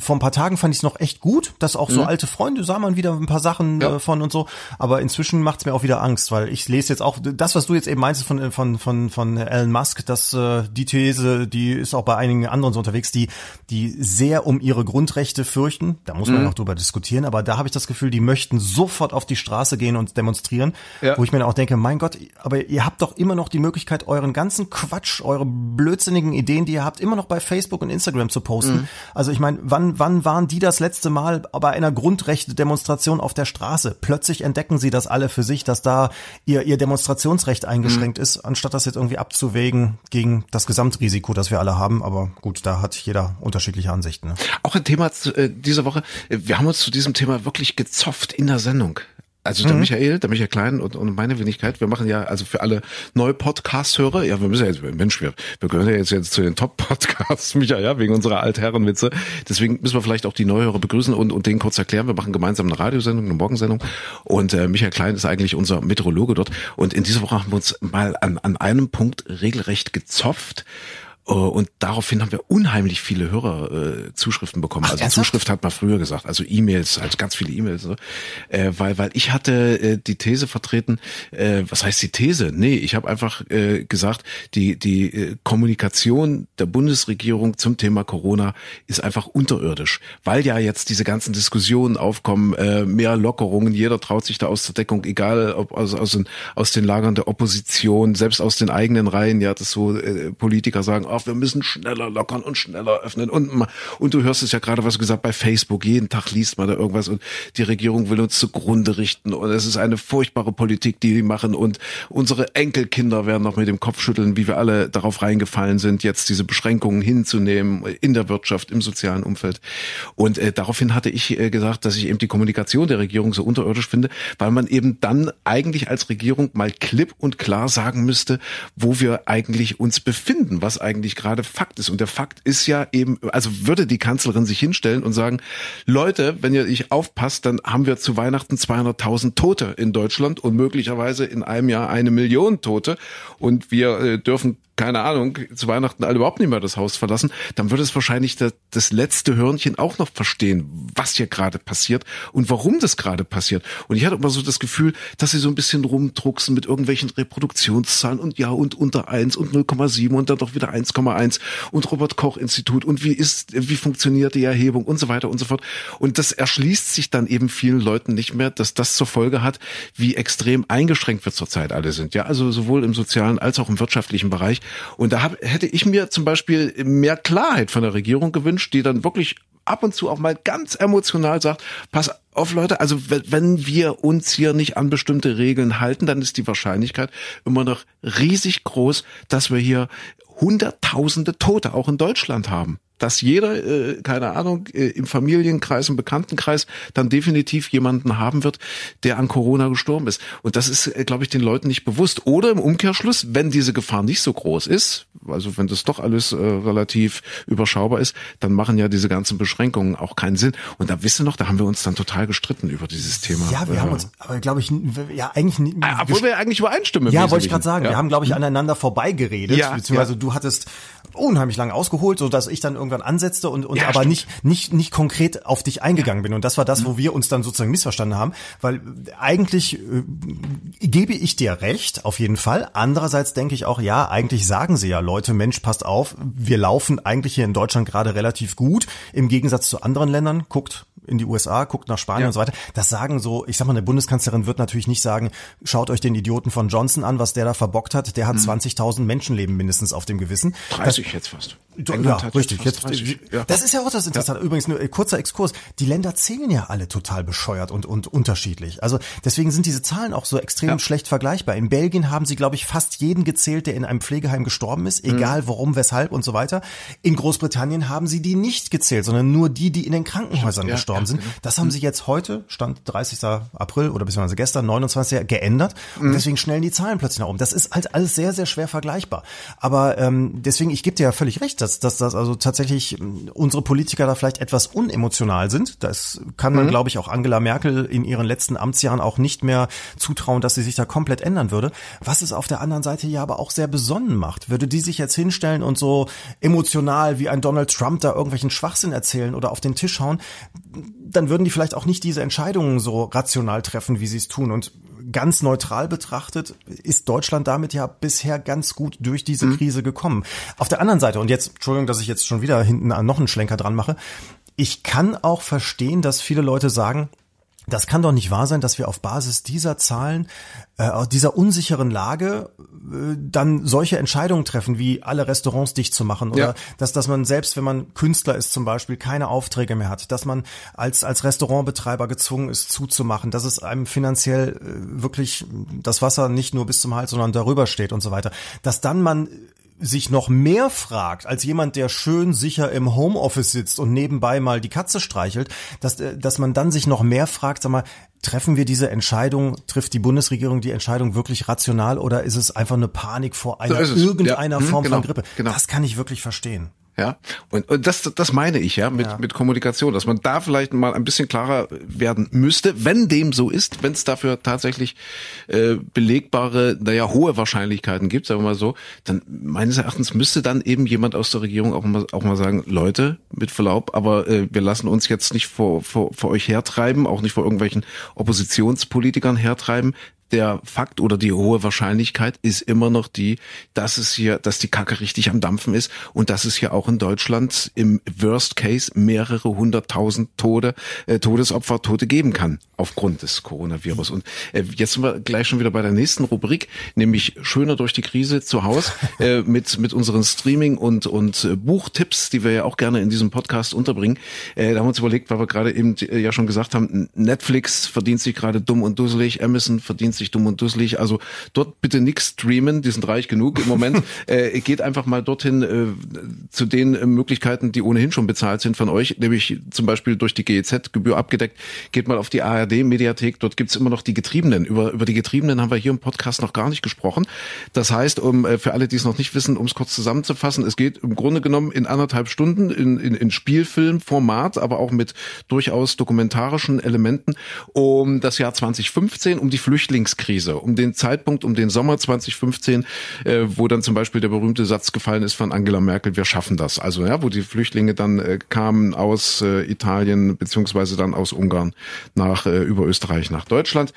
vor ein paar Tagen fand ich es noch echt gut, dass auch so mhm. alte Freunde sah man wieder ein paar Sachen äh, von und so. Aber inzwischen macht es mir auch wieder Angst, weil ich lese jetzt auch das, was du jetzt eben meinst von, von, von, von Elon Musk, dass äh, die Theorie These, die ist auch bei einigen anderen so unterwegs, die, die sehr um ihre Grundrechte fürchten. Da muss man mhm. auch drüber diskutieren, aber da habe ich das Gefühl, die möchten sofort auf die Straße gehen und demonstrieren, ja. wo ich mir dann auch denke, mein Gott, aber ihr habt doch immer noch die Möglichkeit, euren ganzen Quatsch, eure blödsinnigen Ideen, die ihr habt, immer noch bei Facebook und Instagram zu posten. Mhm. Also ich meine, wann, wann waren die das letzte Mal bei einer Grundrechte-Demonstration auf der Straße? Plötzlich entdecken sie das alle für sich, dass da ihr, ihr Demonstrationsrecht eingeschränkt mhm. ist, anstatt das jetzt irgendwie abzuwägen gegen das Gesamtrisiko. Risiko, das wir alle haben. Aber gut, da hat jeder unterschiedliche Ansichten. Ne? Auch ein Thema äh, dieser Woche. Wir haben uns zu diesem Thema wirklich gezopft in der Sendung. Also der mhm. Michael, der Michael Klein und, und meine Wenigkeit, wir machen ja, also für alle neue Podcast-Hörer, ja, wir müssen ja jetzt, Mensch, wir, wir gehören ja jetzt, jetzt zu den Top-Podcasts, Michael, ja, wegen unserer Altherrenwitze. Deswegen müssen wir vielleicht auch die Neuhörer begrüßen und, und denen kurz erklären, wir machen gemeinsam eine Radiosendung, eine Morgensendung und äh, Michael Klein ist eigentlich unser Meteorologe dort und in dieser Woche haben wir uns mal an, an einem Punkt regelrecht gezopft und daraufhin haben wir unheimlich viele Hörerzuschriften äh, bekommen. Ach, also ernsthaft? Zuschrift hat man früher gesagt, also E-Mails, also ganz viele E-Mails. So. Äh, weil, weil ich hatte äh, die These vertreten, äh, was heißt die These? Nee, ich habe einfach äh, gesagt, die, die äh, Kommunikation der Bundesregierung zum Thema Corona ist einfach unterirdisch. Weil ja jetzt diese ganzen Diskussionen aufkommen, äh, mehr Lockerungen, jeder traut sich da aus der Deckung, egal ob aus, aus, den, aus den Lagern der Opposition, selbst aus den eigenen Reihen, ja, das so äh, Politiker sagen, ach, wir müssen schneller lockern und schneller öffnen. Und, und du hörst es ja gerade, was gesagt, bei Facebook, jeden Tag liest man da irgendwas und die Regierung will uns zugrunde richten und es ist eine furchtbare Politik, die die machen und unsere Enkelkinder werden noch mit dem Kopf schütteln, wie wir alle darauf reingefallen sind, jetzt diese Beschränkungen hinzunehmen in der Wirtschaft, im sozialen Umfeld. Und äh, daraufhin hatte ich äh, gesagt, dass ich eben die Kommunikation der Regierung so unterirdisch finde, weil man eben dann eigentlich als Regierung mal klipp und klar sagen müsste, wo wir eigentlich uns befinden, was eigentlich eigentlich gerade Fakt ist. Und der Fakt ist ja eben, also würde die Kanzlerin sich hinstellen und sagen, Leute, wenn ihr nicht aufpasst, dann haben wir zu Weihnachten 200.000 Tote in Deutschland und möglicherweise in einem Jahr eine Million Tote. Und wir äh, dürfen keine Ahnung, zu Weihnachten alle überhaupt nicht mehr das Haus verlassen, dann würde es wahrscheinlich das, das letzte Hörnchen auch noch verstehen, was hier gerade passiert und warum das gerade passiert. Und ich hatte immer so das Gefühl, dass sie so ein bisschen rumdrucksen mit irgendwelchen Reproduktionszahlen und ja und unter eins und 0,7 und dann doch wieder 1,1 und Robert Koch Institut und wie ist, wie funktioniert die Erhebung und so weiter und so fort. Und das erschließt sich dann eben vielen Leuten nicht mehr, dass das zur Folge hat, wie extrem eingeschränkt wir zurzeit alle sind. Ja, also sowohl im sozialen als auch im wirtschaftlichen Bereich. Und da hab, hätte ich mir zum Beispiel mehr Klarheit von der Regierung gewünscht, die dann wirklich ab und zu auch mal ganz emotional sagt, pass auf Leute, also wenn wir uns hier nicht an bestimmte Regeln halten, dann ist die Wahrscheinlichkeit immer noch riesig groß, dass wir hier Hunderttausende Tote auch in Deutschland haben dass jeder, äh, keine Ahnung, äh, im Familienkreis, im Bekanntenkreis dann definitiv jemanden haben wird, der an Corona gestorben ist. Und das ist, äh, glaube ich, den Leuten nicht bewusst. Oder im Umkehrschluss, wenn diese Gefahr nicht so groß ist, also wenn das doch alles äh, relativ überschaubar ist, dann machen ja diese ganzen Beschränkungen auch keinen Sinn. Und da wisst ihr noch, da haben wir uns dann total gestritten über dieses Thema. Ja, wir äh, haben uns, aber glaube ich, ja eigentlich. Ah, obwohl wir eigentlich übereinstimmen. Ja, wollte ich gerade sagen. Ja. Wir haben, glaube ich, aneinander vorbeigeredet, ja, beziehungsweise ja. du hattest unheimlich lange ausgeholt, so dass ich dann irgendwann irgendwann ansetzte und, und ja, aber nicht, nicht, nicht konkret auf dich eingegangen bin. Und das war das, wo wir uns dann sozusagen missverstanden haben, weil eigentlich äh, gebe ich dir recht, auf jeden Fall. Andererseits denke ich auch, ja, eigentlich sagen sie ja Leute, Mensch, passt auf, wir laufen eigentlich hier in Deutschland gerade relativ gut, im Gegensatz zu anderen Ländern. Guckt in die USA, guckt nach Spanien ja. und so weiter. Das sagen so, ich sag mal, eine Bundeskanzlerin wird natürlich nicht sagen, schaut euch den Idioten von Johnson an, was der da verbockt hat. Der hat mhm. 20.000 Menschenleben mindestens auf dem Gewissen. 30 das, jetzt fast. Ja, richtig. Jetzt, 30, ja. Das ist ja auch das Interessante. Ja. Übrigens, nur äh, kurzer Exkurs. Die Länder zählen ja alle total bescheuert und, und unterschiedlich. Also deswegen sind diese Zahlen auch so extrem ja. schlecht vergleichbar. In Belgien haben sie, glaube ich, fast jeden gezählt, der in einem Pflegeheim gestorben ist, mhm. egal warum, weshalb und so weiter. In Großbritannien haben sie die nicht gezählt, sondern nur die, die in den Krankenhäusern gestorben sind. Genau. Das haben sie jetzt heute, Stand 30. April oder beziehungsweise gestern, 29. geändert. Und mhm. deswegen schnellen die Zahlen plötzlich nach oben. Das ist halt alles sehr, sehr schwer vergleichbar. Aber ähm, deswegen, ich gebe dir ja völlig recht, dass, dass das also tatsächlich ähm, unsere Politiker da vielleicht etwas unemotional sind. Das kann man, mhm. glaube ich, auch Angela Merkel in ihren letzten Amtsjahren auch nicht mehr zutrauen, dass sie sich da komplett ändern würde. Was es auf der anderen Seite ja aber auch sehr besonnen macht. Würde die sich jetzt hinstellen und so emotional wie ein Donald Trump da irgendwelchen Schwachsinn erzählen oder auf den Tisch hauen, dann würden die vielleicht auch nicht diese Entscheidungen so rational treffen, wie sie es tun. Und ganz neutral betrachtet ist Deutschland damit ja bisher ganz gut durch diese mhm. Krise gekommen. Auf der anderen Seite, und jetzt, Entschuldigung, dass ich jetzt schon wieder hinten noch einen Schlenker dran mache, ich kann auch verstehen, dass viele Leute sagen, das kann doch nicht wahr sein, dass wir auf Basis dieser Zahlen, äh, dieser unsicheren Lage, äh, dann solche Entscheidungen treffen, wie alle Restaurants dicht zu machen oder ja. dass, dass man selbst, wenn man Künstler ist zum Beispiel, keine Aufträge mehr hat, dass man als, als Restaurantbetreiber gezwungen ist zuzumachen, dass es einem finanziell äh, wirklich das Wasser nicht nur bis zum Hals, sondern darüber steht und so weiter, dass dann man sich noch mehr fragt, als jemand, der schön sicher im Homeoffice sitzt und nebenbei mal die Katze streichelt, dass, äh, dass man dann sich noch mehr fragt, sag mal, treffen wir diese Entscheidung, trifft die Bundesregierung die Entscheidung wirklich rational oder ist es einfach eine Panik vor einer so irgendeiner ja. Form hm, genau, von Grippe? Genau. Das kann ich wirklich verstehen. Ja, und, und das, das meine ich ja mit, ja. mit Kommunikation, dass man da vielleicht mal ein bisschen klarer werden müsste, wenn dem so ist, wenn es dafür tatsächlich äh, belegbare, naja, hohe Wahrscheinlichkeiten gibt, sagen wir mal so, dann meines Erachtens müsste dann eben jemand aus der Regierung auch mal, auch mal sagen, Leute, mit Verlaub, aber äh, wir lassen uns jetzt nicht vor, vor, vor euch hertreiben, auch nicht vor irgendwelchen Oppositionspolitikern hertreiben der Fakt oder die hohe Wahrscheinlichkeit ist immer noch die, dass es hier, dass die Kacke richtig am Dampfen ist und dass es hier auch in Deutschland im Worst Case mehrere hunderttausend Tode, äh, Todesopfer, Tote geben kann aufgrund des Coronavirus. Und äh, jetzt sind wir gleich schon wieder bei der nächsten Rubrik, nämlich schöner durch die Krise zu Hause äh, mit mit unseren Streaming und und äh, Buchtipps, die wir ja auch gerne in diesem Podcast unterbringen. Äh, da haben wir uns überlegt, weil wir gerade eben äh, ja schon gesagt haben, Netflix verdient sich gerade dumm und dusselig, Amazon verdient sich sich dumm und dusselig. Also dort bitte nix streamen, die sind reich genug im Moment. äh, geht einfach mal dorthin äh, zu den äh, Möglichkeiten, die ohnehin schon bezahlt sind von euch, nämlich zum Beispiel durch die GEZ-Gebühr abgedeckt. Geht mal auf die ARD-Mediathek, dort gibt's immer noch die Getriebenen. Über, über die Getriebenen haben wir hier im Podcast noch gar nicht gesprochen. Das heißt, um äh, für alle, die es noch nicht wissen, um es kurz zusammenzufassen, es geht im Grunde genommen in anderthalb Stunden in, in, in Spielfilmformat, aber auch mit durchaus dokumentarischen Elementen um das Jahr 2015, um die Flüchtlings Flüchtlingskrise, um den Zeitpunkt, um den Sommer 2015, äh, wo dann zum Beispiel der berühmte Satz gefallen ist von Angela Merkel, wir schaffen das. Also ja, wo die Flüchtlinge dann äh, kamen aus äh, Italien beziehungsweise dann aus Ungarn nach äh, über Österreich nach Deutschland.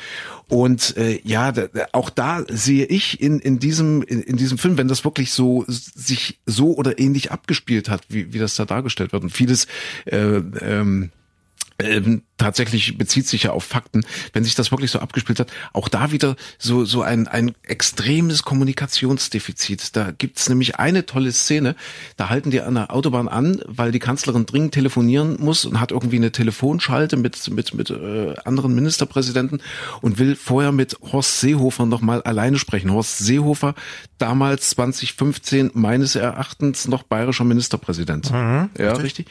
Und äh, ja, da, auch da sehe ich in, in diesem in, in diesem Film, wenn das wirklich so sich so oder ähnlich abgespielt hat, wie, wie das da dargestellt wird und vieles äh, ähm, ähm, tatsächlich bezieht sich ja auf Fakten, wenn sich das wirklich so abgespielt hat, auch da wieder so so ein ein extremes Kommunikationsdefizit. Da gibt's nämlich eine tolle Szene, da halten die an der Autobahn an, weil die Kanzlerin dringend telefonieren muss und hat irgendwie eine Telefonschalte mit mit mit äh, anderen Ministerpräsidenten und will vorher mit Horst Seehofer noch mal alleine sprechen. Horst Seehofer damals 2015 meines Erachtens noch bayerischer Ministerpräsident. Mhm, ja, richtig. richtig.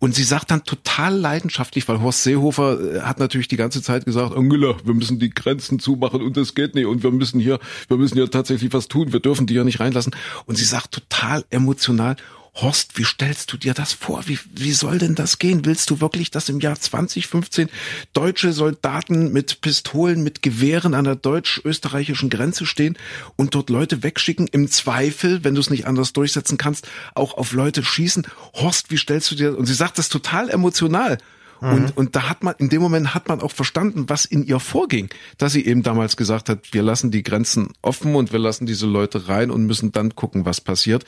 Und sie sagt dann total leidenschaftlich, weil Horst Seehofer äh, hat natürlich die ganze Zeit gesagt, Angela, wir müssen die Grenzen zumachen und das geht nicht und wir müssen hier, wir müssen hier tatsächlich was tun, wir dürfen die ja nicht reinlassen. Und sie sagt total emotional, Horst, wie stellst du dir das vor? Wie, wie soll denn das gehen? Willst du wirklich, dass im Jahr 2015 deutsche Soldaten mit Pistolen, mit Gewehren an der deutsch-österreichischen Grenze stehen und dort Leute wegschicken? Im Zweifel, wenn du es nicht anders durchsetzen kannst, auch auf Leute schießen? Horst, wie stellst du dir, und sie sagt das total emotional. Mhm. Und, und da hat man, in dem Moment hat man auch verstanden, was in ihr vorging, dass sie eben damals gesagt hat, wir lassen die Grenzen offen und wir lassen diese Leute rein und müssen dann gucken, was passiert.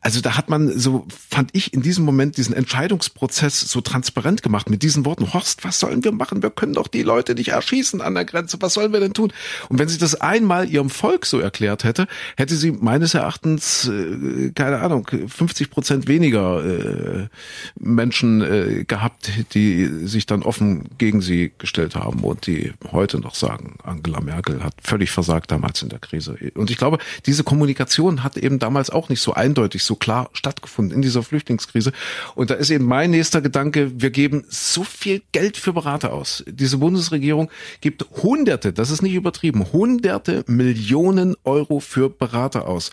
Also da hat man so, fand ich in diesem Moment diesen Entscheidungsprozess so transparent gemacht mit diesen Worten, Horst, was sollen wir machen? Wir können doch die Leute nicht erschießen an der Grenze. Was sollen wir denn tun? Und wenn sie das einmal ihrem Volk so erklärt hätte, hätte sie meines Erachtens, äh, keine Ahnung, 50 Prozent weniger äh, Menschen äh, gehabt, sich dann offen gegen sie gestellt haben und die heute noch sagen, Angela Merkel hat völlig versagt damals in der Krise. Und ich glaube, diese Kommunikation hat eben damals auch nicht so eindeutig, so klar stattgefunden in dieser Flüchtlingskrise. Und da ist eben mein nächster Gedanke, wir geben so viel Geld für Berater aus. Diese Bundesregierung gibt Hunderte, das ist nicht übertrieben, Hunderte Millionen Euro für Berater aus.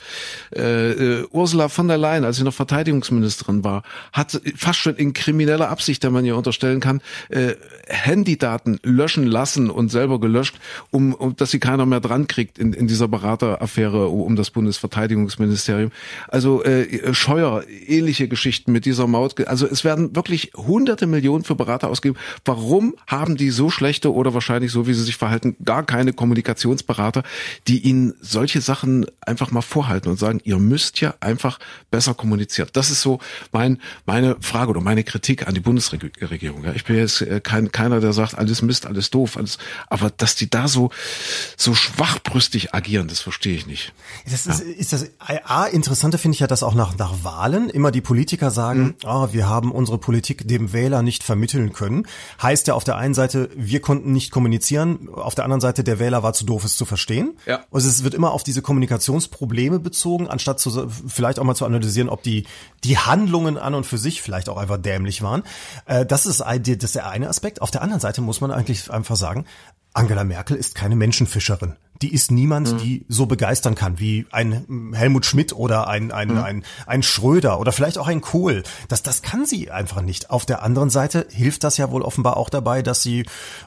Äh, äh, Ursula von der Leyen, als sie noch Verteidigungsministerin war, hat fast schon in krimineller Absicht, der man ihr unterstellt, vorstellen kann, äh, Handydaten löschen lassen und selber gelöscht, um, um dass sie keiner mehr dran kriegt in, in dieser Berateraffäre um das Bundesverteidigungsministerium. Also äh, Scheuer, ähnliche Geschichten mit dieser Maut. Also es werden wirklich hunderte Millionen für Berater ausgegeben. Warum haben die so schlechte oder wahrscheinlich so, wie sie sich verhalten, gar keine Kommunikationsberater, die ihnen solche Sachen einfach mal vorhalten und sagen, ihr müsst ja einfach besser kommunizieren. Das ist so mein, meine Frage oder meine Kritik an die Bundesregierung. Ja, ich bin jetzt äh, kein, keiner, der sagt, alles Mist, alles doof, alles, aber dass die da so, so schwachbrüstig agieren, das verstehe ich nicht. Das ist, ja. ist das, A, interessanter finde ich ja, dass auch nach, nach Wahlen immer die Politiker sagen, mhm. oh, wir haben unsere Politik dem Wähler nicht vermitteln können. Heißt ja auf der einen Seite, wir konnten nicht kommunizieren, auf der anderen Seite, der Wähler war zu doof, es zu verstehen. Ja. Also es wird immer auf diese Kommunikationsprobleme bezogen, anstatt zu, vielleicht auch mal zu analysieren, ob die, die Handlungen an und für sich vielleicht auch einfach dämlich waren. Äh, das ist das ist der eine Aspekt. Auf der anderen Seite muss man eigentlich einfach sagen, Angela Merkel ist keine Menschenfischerin. Die ist niemand, mhm. die so begeistern kann wie ein Helmut Schmidt oder ein, ein, mhm. ein, ein Schröder oder vielleicht auch ein Kohl. Das, das kann sie einfach nicht. Auf der anderen Seite hilft das ja wohl offenbar auch dabei, dass sie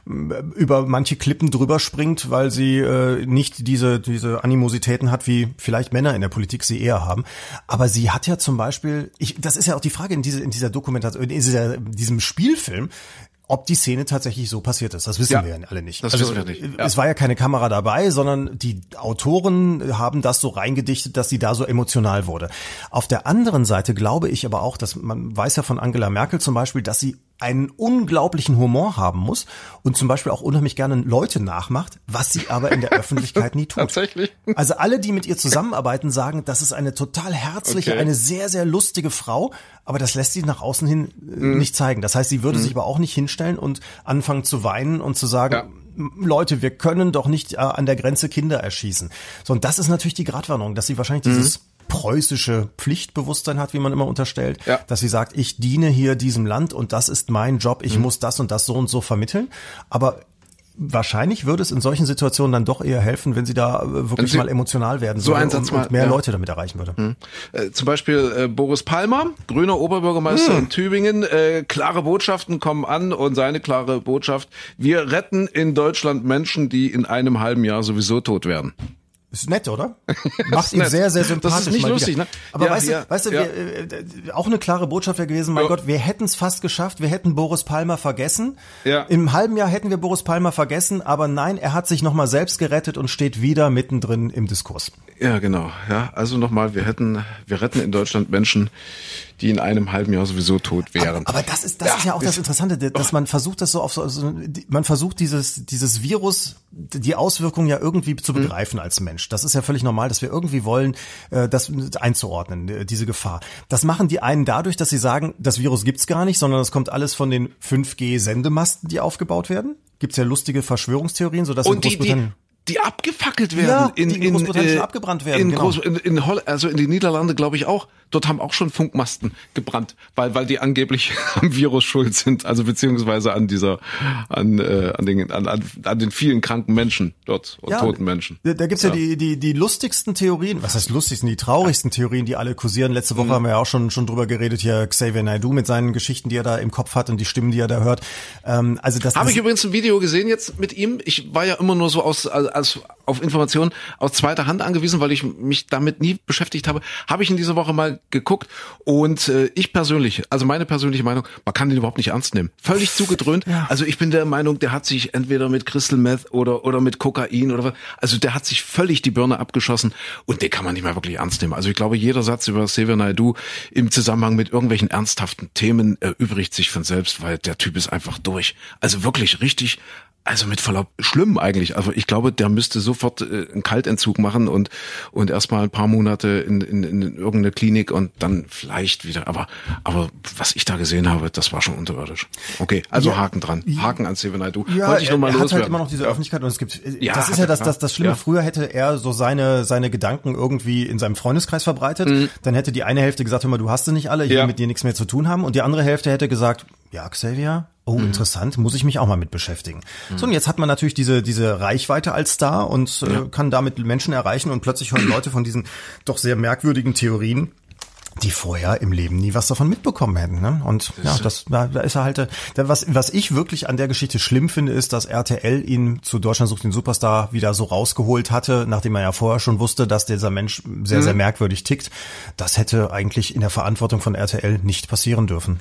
äh, über manche Klippen drüber springt, weil sie äh, nicht diese, diese Animositäten hat, wie vielleicht Männer in der Politik sie eher haben. Aber sie hat ja zum Beispiel, ich, das ist ja auch die Frage in, diese, in dieser Dokumentation, in dieser, diesem Spielfilm, ob die Szene tatsächlich so passiert ist. Das wissen ja, wir ja alle nicht. Das also, wissen wir nicht. Ja. Es war ja keine Kamera dabei, sondern die Autoren haben das so reingedichtet, dass sie da so emotional wurde. Auf der anderen Seite glaube ich aber auch, dass man weiß ja von Angela Merkel zum Beispiel, dass sie einen unglaublichen Humor haben muss und zum Beispiel auch unheimlich gerne Leute nachmacht, was sie aber in der Öffentlichkeit nie tut. Tatsächlich. Also alle, die mit ihr zusammenarbeiten, sagen, das ist eine total herzliche, okay. eine sehr, sehr lustige Frau, aber das lässt sie nach außen hin äh, mhm. nicht zeigen. Das heißt, sie würde mhm. sich aber auch nicht hinstellen und anfangen zu weinen und zu sagen, ja. Leute, wir können doch nicht äh, an der Grenze Kinder erschießen. So, und das ist natürlich die Gratwanderung, dass sie wahrscheinlich mhm. dieses preußische Pflichtbewusstsein hat, wie man immer unterstellt, ja. dass sie sagt, ich diene hier diesem Land und das ist mein Job, ich mhm. muss das und das so und so vermitteln. Aber wahrscheinlich würde es in solchen Situationen dann doch eher helfen, wenn sie da äh, wirklich sie mal emotional werden so ein Satz und, und mehr ja. Leute damit erreichen würde. Mhm. Äh, zum Beispiel äh, Boris Palmer, grüner Oberbürgermeister mhm. in Tübingen, äh, klare Botschaften kommen an und seine klare Botschaft, wir retten in Deutschland Menschen, die in einem halben Jahr sowieso tot werden. Ist nett, oder? Macht ihn nett. sehr, sehr sympathisch. Das ist nicht lustig, ne? Aber ja, weißt ja, du, weißt du, ja. wir, äh, auch eine klare Botschaft wäre gewesen, mein Gott, wir hätten es fast geschafft, wir hätten Boris Palmer vergessen. Ja. Im halben Jahr hätten wir Boris Palmer vergessen, aber nein, er hat sich nochmal selbst gerettet und steht wieder mittendrin im Diskurs. Ja, genau. Ja, also nochmal, wir hätten, wir retten in Deutschland Menschen, die in einem halben Jahr sowieso tot wären. Aber, aber das ist, das ja, ist ja auch das Interessante, dass man versucht, das so auf so, also man versucht dieses, dieses Virus, die Auswirkungen ja irgendwie zu mhm. begreifen mhm. als Mensch. Das ist ja völlig normal, dass wir irgendwie wollen, äh, das einzuordnen, äh, diese Gefahr. Das machen die einen dadurch, dass sie sagen, das Virus gibt's gar nicht, sondern das kommt alles von den 5G-Sendemasten, die aufgebaut werden. Gibt's ja lustige Verschwörungstheorien, sodass Und in Großbritannien die, abgefackelt werden. Ja, in, die in Großbritannien in, abgebrannt werden. In, genau. Groß, in, in Holl also in die Niederlande glaube ich auch. Dort haben auch schon Funkmasten gebrannt, weil weil die angeblich am Virus schuld sind, also beziehungsweise an dieser an äh, an den an, an, an den vielen kranken Menschen dort und ja, toten Menschen. Da, da gibt's ja. ja die die die lustigsten Theorien, was heißt lustigsten, die traurigsten Theorien, die alle kursieren. Letzte Woche mhm. haben wir ja auch schon schon drüber geredet hier Xavier Naidoo mit seinen Geschichten, die er da im Kopf hat und die Stimmen, die er da hört. Ähm, also das habe ich übrigens ein Video gesehen jetzt mit ihm. Ich war ja immer nur so aus als, als auf Informationen aus zweiter Hand angewiesen, weil ich mich damit nie beschäftigt habe. Habe ich in dieser Woche mal geguckt und äh, ich persönlich, also meine persönliche Meinung, man kann den überhaupt nicht ernst nehmen. Völlig zugedröhnt. Ja. Also ich bin der Meinung, der hat sich entweder mit Crystal Meth oder oder mit Kokain oder was, also der hat sich völlig die Birne abgeschossen und den kann man nicht mehr wirklich ernst nehmen. Also ich glaube, jeder Satz über Xavier Naidoo im Zusammenhang mit irgendwelchen ernsthaften Themen erübrigt sich von selbst, weil der Typ ist einfach durch. Also wirklich richtig also mit Verlaub schlimm eigentlich. Also ich glaube, der müsste sofort äh, einen Kaltentzug machen und und erstmal ein paar Monate in, in, in irgendeine Klinik und dann vielleicht wieder. Aber aber was ich da gesehen habe, das war schon unterirdisch. Okay, also ja, Haken dran, Haken an Steven Naidu. Ja, Wollte ich noch mal er hat halt immer noch diese Öffentlichkeit und es gibt. Ja, das ist ja das, das das Schlimme. Ja. Früher hätte er so seine seine Gedanken irgendwie in seinem Freundeskreis verbreitet. Mhm. Dann hätte die eine Hälfte gesagt, hör mal, du hast sie nicht alle, ich will mit dir nichts mehr zu tun haben. Und die andere Hälfte hätte gesagt, ja, Xavier, oh, mhm. interessant, muss ich mich auch mal mit beschäftigen. Mhm. So, und jetzt hat man natürlich diese, diese Reichweite als Star und äh, ja. kann damit Menschen erreichen und plötzlich hören Leute von diesen doch sehr merkwürdigen Theorien die vorher im Leben nie was davon mitbekommen hätten. Ne? Und ja, das da, da ist er halt. Da, was was ich wirklich an der Geschichte schlimm finde, ist, dass RTL ihn zu Deutschland sucht den Superstar wieder so rausgeholt hatte, nachdem er ja vorher schon wusste, dass dieser Mensch sehr mhm. sehr merkwürdig tickt. Das hätte eigentlich in der Verantwortung von RTL nicht passieren dürfen.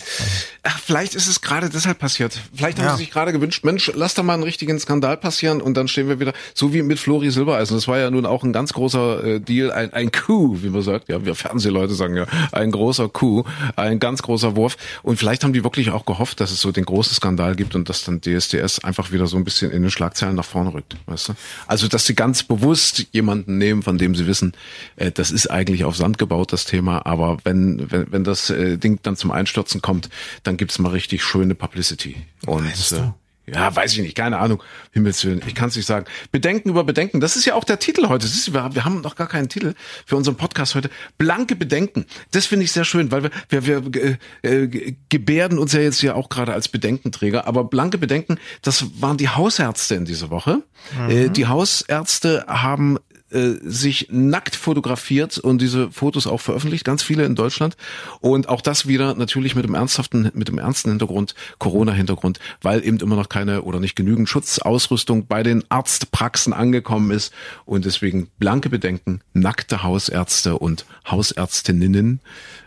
Ach, vielleicht ist es gerade deshalb passiert. Vielleicht haben ja. sie sich gerade gewünscht, Mensch, lass da mal einen richtigen Skandal passieren und dann stehen wir wieder so wie mit Flori Silbereisen. Das war ja nun auch ein ganz großer äh, Deal, ein ein Coup, wie man sagt. Ja, wir Fernsehleute sagen ja ein großer Coup, ein ganz großer Wurf. Und vielleicht haben die wirklich auch gehofft, dass es so den großen Skandal gibt und dass dann DSDS einfach wieder so ein bisschen in den Schlagzeilen nach vorne rückt. Weißt du? Also, dass sie ganz bewusst jemanden nehmen, von dem sie wissen, äh, das ist eigentlich auf Sand gebaut, das Thema. Aber wenn, wenn, wenn das äh, Ding dann zum Einstürzen kommt, dann gibt's mal richtig schöne Publicity. Und weißt du? Äh, ja, weiß ich nicht, keine Ahnung. Himmels Willen, ich kann es nicht sagen. Bedenken über Bedenken, das ist ja auch der Titel heute. Ist, wir, wir, haben noch gar keinen Titel für unseren Podcast heute. Blanke Bedenken. Das finde ich sehr schön, weil wir, wir, wir äh, gebärden uns ja jetzt ja auch gerade als Bedenkenträger. Aber blanke Bedenken, das waren die Hausärzte in dieser Woche. Mhm. Äh, die Hausärzte haben äh, sich nackt fotografiert und diese Fotos auch veröffentlicht, ganz viele in Deutschland. Und auch das wieder natürlich mit dem ernsthaften, mit dem ernsten Hintergrund, Corona-Hintergrund, weil eben immer noch keine oder nicht genügend Schutzausrüstung bei den Arztpraxen angekommen ist und deswegen blanke Bedenken, nackte Hausärzte und Hausärztinnen,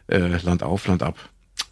äh, Land auf, Land ab.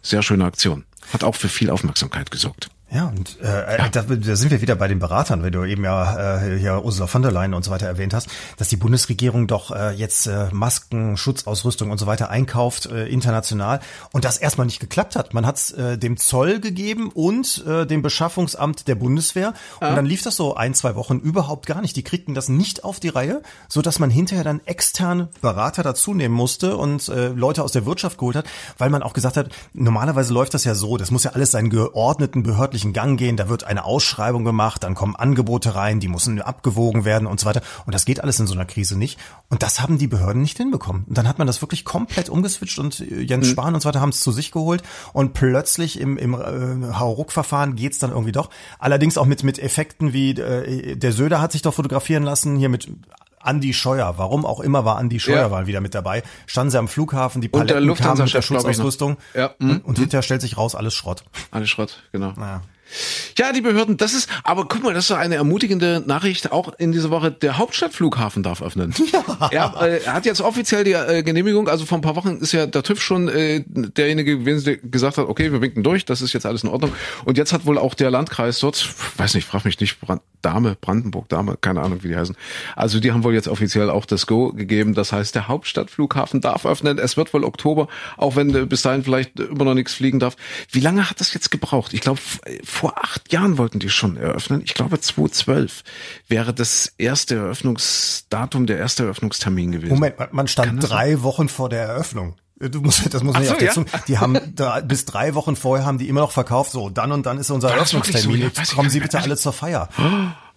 Sehr schöne Aktion. Hat auch für viel Aufmerksamkeit gesorgt. Ja, und äh, ja. Da, da sind wir wieder bei den Beratern, wenn du eben ja äh, hier Ursula von der Leyen und so weiter erwähnt hast, dass die Bundesregierung doch äh, jetzt äh, Masken, Schutzausrüstung und so weiter einkauft äh, international und das erstmal nicht geklappt hat. Man hat es äh, dem Zoll gegeben und äh, dem Beschaffungsamt der Bundeswehr ja. und dann lief das so ein, zwei Wochen überhaupt gar nicht. Die kriegten das nicht auf die Reihe, so dass man hinterher dann extern Berater dazu nehmen musste und äh, Leute aus der Wirtschaft geholt hat, weil man auch gesagt hat, normalerweise läuft das ja so, das muss ja alles seinen geordneten behördlichen öffentlichen Gang gehen, da wird eine Ausschreibung gemacht, dann kommen Angebote rein, die müssen abgewogen werden und so weiter. Und das geht alles in so einer Krise nicht. Und das haben die Behörden nicht hinbekommen. Und dann hat man das wirklich komplett umgeswitcht und äh, Jens mhm. Spahn und so weiter haben es zu sich geholt und plötzlich im, im äh, Hauruck-Verfahren geht's dann irgendwie doch. Allerdings auch mit, mit Effekten wie äh, der Söder hat sich doch fotografieren lassen, hier mit Andi Scheuer, warum auch immer war Andi Scheuer ja. mal wieder mit dabei. Standen sie am Flughafen, die Paletten kamen mit der Schutzausrüstung ja. und, mhm. und hinterher stellt sich raus, alles Schrott. Alles Schrott, genau. Naja. Ja, die Behörden, das ist, aber guck mal, das ist so eine ermutigende Nachricht auch in dieser Woche. Der Hauptstadtflughafen darf öffnen. Ja. Er, äh, hat jetzt offiziell die äh, Genehmigung, also vor ein paar Wochen ist ja der TÜV schon äh, derjenige gewesen, der gesagt hat, okay, wir winken durch, das ist jetzt alles in Ordnung. Und jetzt hat wohl auch der Landkreis dort, weiß nicht, frag mich nicht, Brand, Dame, Brandenburg, Dame, keine Ahnung, wie die heißen. Also die haben wohl jetzt offiziell auch das Go gegeben. Das heißt, der Hauptstadtflughafen darf öffnen. Es wird wohl Oktober, auch wenn äh, bis dahin vielleicht immer noch nichts fliegen darf. Wie lange hat das jetzt gebraucht? Ich glaube, vor acht Jahren wollten die schon eröffnen. Ich glaube, 2012 wäre das erste Eröffnungsdatum, der erste Eröffnungstermin gewesen. Moment, man stand drei sein? Wochen vor der Eröffnung. Du musst, das muss man so, ja auf Die haben da, bis drei Wochen vorher haben die immer noch verkauft. So, dann und dann ist unser Eröffnungstermin. So, Jetzt kommen Sie bitte alle zur Feier.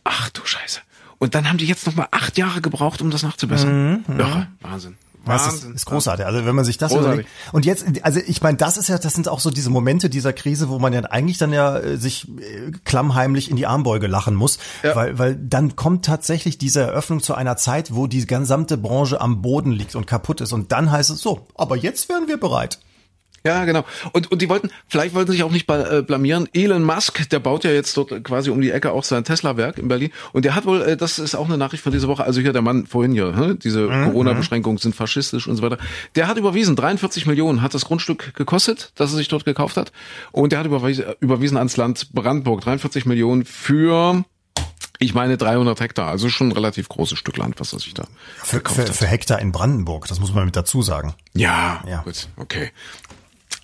Ach du Scheiße. Und dann haben die jetzt noch mal acht Jahre gebraucht, um das nachzubessern. Mhm, ja, Wahnsinn. Das ist, ist großartig. Also wenn man sich das großartig. überlegt. Und jetzt, also ich meine, das ist ja, das sind auch so diese Momente dieser Krise, wo man ja eigentlich dann ja äh, sich äh, klammheimlich in die Armbeuge lachen muss, ja. weil, weil dann kommt tatsächlich diese Eröffnung zu einer Zeit, wo die gesamte Branche am Boden liegt und kaputt ist. Und dann heißt es so, aber jetzt wären wir bereit. Ja, genau. Und, und die wollten, vielleicht wollten sie sich auch nicht äh, blamieren. Elon Musk, der baut ja jetzt dort quasi um die Ecke auch sein Tesla-Werk in Berlin. Und der hat wohl, äh, das ist auch eine Nachricht von dieser Woche, also hier der Mann vorhin hier, diese mhm. Corona-Beschränkungen sind faschistisch und so weiter. Der hat überwiesen, 43 Millionen hat das Grundstück gekostet, das er sich dort gekauft hat. Und der hat überwiesen, überwiesen ans Land Brandenburg, 43 Millionen für ich meine 300 Hektar, also schon ein relativ großes Stück Land, was er sich da für, für, für Hektar in Brandenburg, das muss man mit dazu sagen. Ja, ja. gut, okay.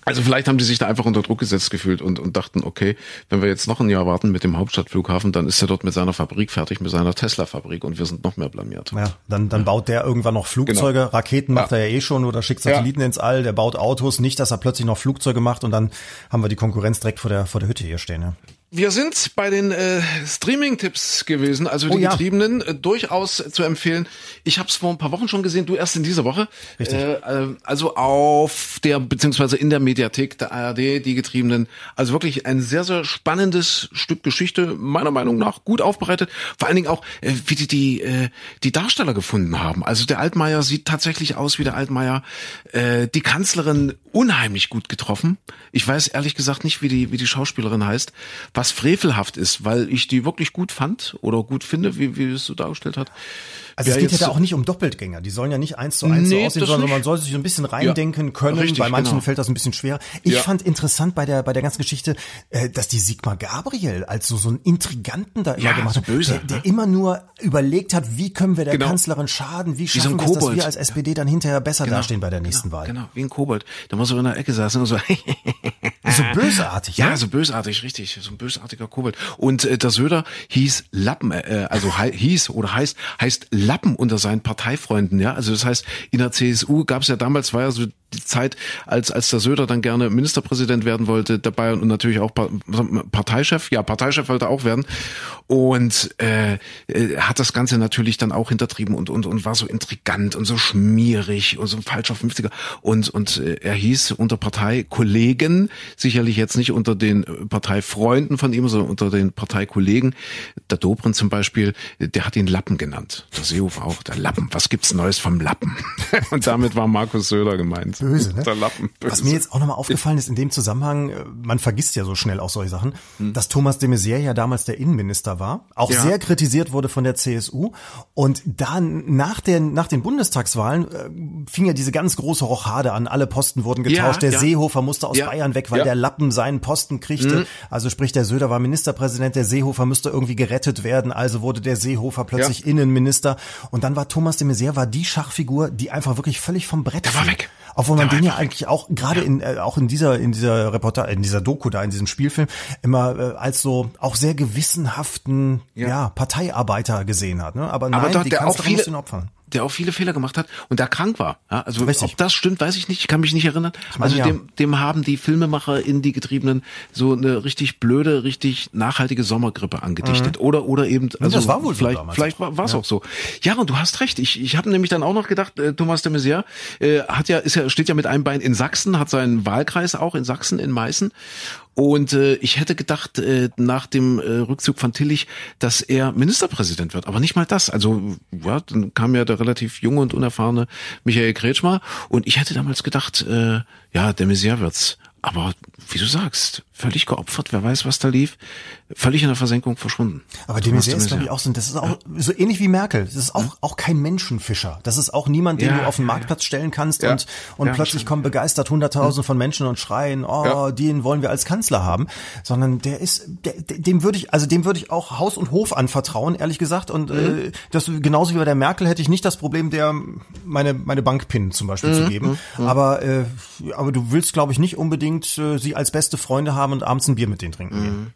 Also vielleicht haben die sich da einfach unter Druck gesetzt gefühlt und, und dachten, okay, wenn wir jetzt noch ein Jahr warten mit dem Hauptstadtflughafen, dann ist er dort mit seiner Fabrik fertig, mit seiner Tesla-Fabrik und wir sind noch mehr blamiert. Ja, dann, dann baut der irgendwann noch Flugzeuge, genau. Raketen macht ja. er ja eh schon oder schickt Satelliten ja. ins All, der baut Autos, nicht, dass er plötzlich noch Flugzeuge macht und dann haben wir die Konkurrenz direkt vor der, vor der Hütte hier stehen. Ja. Wir sind bei den äh, Streaming-Tipps gewesen, also die oh, ja. Getriebenen, äh, durchaus zu empfehlen. Ich habe es vor ein paar Wochen schon gesehen, du erst in dieser Woche. Richtig. Äh, äh, also auf der, beziehungsweise in der Mediathek der ARD, die Getriebenen. Also wirklich ein sehr, sehr spannendes Stück Geschichte, meiner Meinung nach, gut aufbereitet. Vor allen Dingen auch, äh, wie die die, äh, die Darsteller gefunden haben. Also der Altmaier sieht tatsächlich aus wie der Altmaier. Äh, die Kanzlerin unheimlich gut getroffen. Ich weiß ehrlich gesagt nicht, wie die, wie die Schauspielerin heißt. Was was frevelhaft ist, weil ich die wirklich gut fand oder gut finde, wie, wie es so dargestellt hat. Also es geht ja da auch nicht um Doppeltgänger. Die sollen ja nicht eins zu eins nee, so aussehen, sondern man soll sich so ein bisschen reindenken ja, können. Richtig, bei manchen genau. fällt das ein bisschen schwer. Ich ja. fand interessant bei der bei der ganzen Geschichte, äh, dass die Sigmar Gabriel als so so einen Intriganten da immer ja, gemacht so hat, böse, der, der ne? immer nur überlegt hat, wie können wir der genau. Kanzlerin schaden, wie schaffen wie so wir es, dass wir als SPD dann hinterher besser genau, dastehen bei der nächsten genau, Wahl. Genau, wie ein Kobold. Da muss so in der Ecke saßen und so. so bösartig. Ja, ne? so bösartig, richtig, so ein bösartiger Kobold. Und äh, der Söder hieß Lappen, äh, also hieß oder heißt heißt Lappen unter seinen Parteifreunden, ja. Also das heißt, in der CSU gab es ja damals, war ja so die Zeit, als, als der Söder dann gerne Ministerpräsident werden wollte dabei und natürlich auch Parteichef, ja, Parteichef wollte auch werden. Und äh, äh, hat das Ganze natürlich dann auch hintertrieben und, und, und war so intrigant und so schmierig und so ein falscher 50er und, und äh, er hieß unter Parteikollegen, sicherlich jetzt nicht unter den Parteifreunden von ihm, sondern unter den Parteikollegen, der Dobrin zum Beispiel, der hat ihn Lappen genannt, der Seehofer auch, der Lappen, was gibt's Neues vom Lappen? und damit war Markus Söder gemeint böse, ne? Der Lappen, böse. Was mir jetzt auch nochmal aufgefallen ist in dem Zusammenhang, äh, man vergisst ja so schnell auch solche Sachen, hm. dass Thomas de Maizière ja damals der Innenminister war, auch ja. sehr kritisiert wurde von der CSU und dann nach den, nach den Bundestagswahlen äh, fing ja diese ganz große Rochade an, alle Posten wurden getauscht, ja, der ja. Seehofer musste aus Bayern weg, weil der Lappen seinen Posten kriegte, hm. also sprich der Söder war Ministerpräsident, der Seehofer müsste irgendwie gerettet werden, also wurde der Seehofer plötzlich Innenminister und dann war Thomas de Maizière war die Schachfigur, die einfach wirklich völlig vom Brett der war weg. Obwohl man den ja eigentlich auch gerade in äh, auch in dieser in dieser Reportage, in dieser Doku da in diesem Spielfilm immer äh, als so auch sehr gewissenhaften ja. ja Parteiarbeiter gesehen hat. Ne? Aber nein, Aber dort, die der auch viele, Opfern der auch viele Fehler gemacht hat und der krank war. Ja, also Richtig. ob das stimmt, weiß ich nicht. Ich kann mich nicht erinnern. meine, also dem, dem haben die Filmemacher in die Getriebenen so eine richtig blöde, richtig nachhaltige Sommergrippe angedichtet. Mhm. Oder oder eben also das war wohl vielleicht so vielleicht war es ja. auch so. Ja, und du hast recht. Ich ich habe nämlich dann auch noch gedacht, äh, Thomas de Maizière äh, hat ja ist ja steht ja mit einem Bein in Sachsen, hat seinen Wahlkreis auch in Sachsen in Meißen und äh, ich hätte gedacht, äh, nach dem äh, Rückzug von Tillich, dass er Ministerpräsident wird. Aber nicht mal das. Also, ja, dann kam ja der relativ junge und unerfahrene Michael Kretschmer. Und ich hätte damals gedacht, äh, ja, der Messier wird's. Aber wie du sagst, völlig geopfert, wer weiß, was da lief, völlig in der Versenkung verschwunden. Aber de Maizière ist, glaube ich, auch so, das ist auch so ähnlich wie Merkel. Das ist auch, ja. auch kein Menschenfischer. Das ist auch niemand, den ja, du auf den Marktplatz stellen kannst und, und plötzlich kommen begeistert hunderttausend von Menschen und schreien, oh, den wollen wir als Kanzler haben. Sondern der ist, der, dem würde ich, also dem würde ich auch Haus und Hof anvertrauen, ehrlich gesagt. Und mhm. äh, das genauso wie bei der Merkel hätte ich nicht das Problem, der meine, meine Bankpin zum Beispiel mhm. zu geben. Mhm. Aber, äh, aber du willst, glaube ich, nicht unbedingt äh, sie als beste Freunde haben und abends ein Bier mit denen trinken gehen.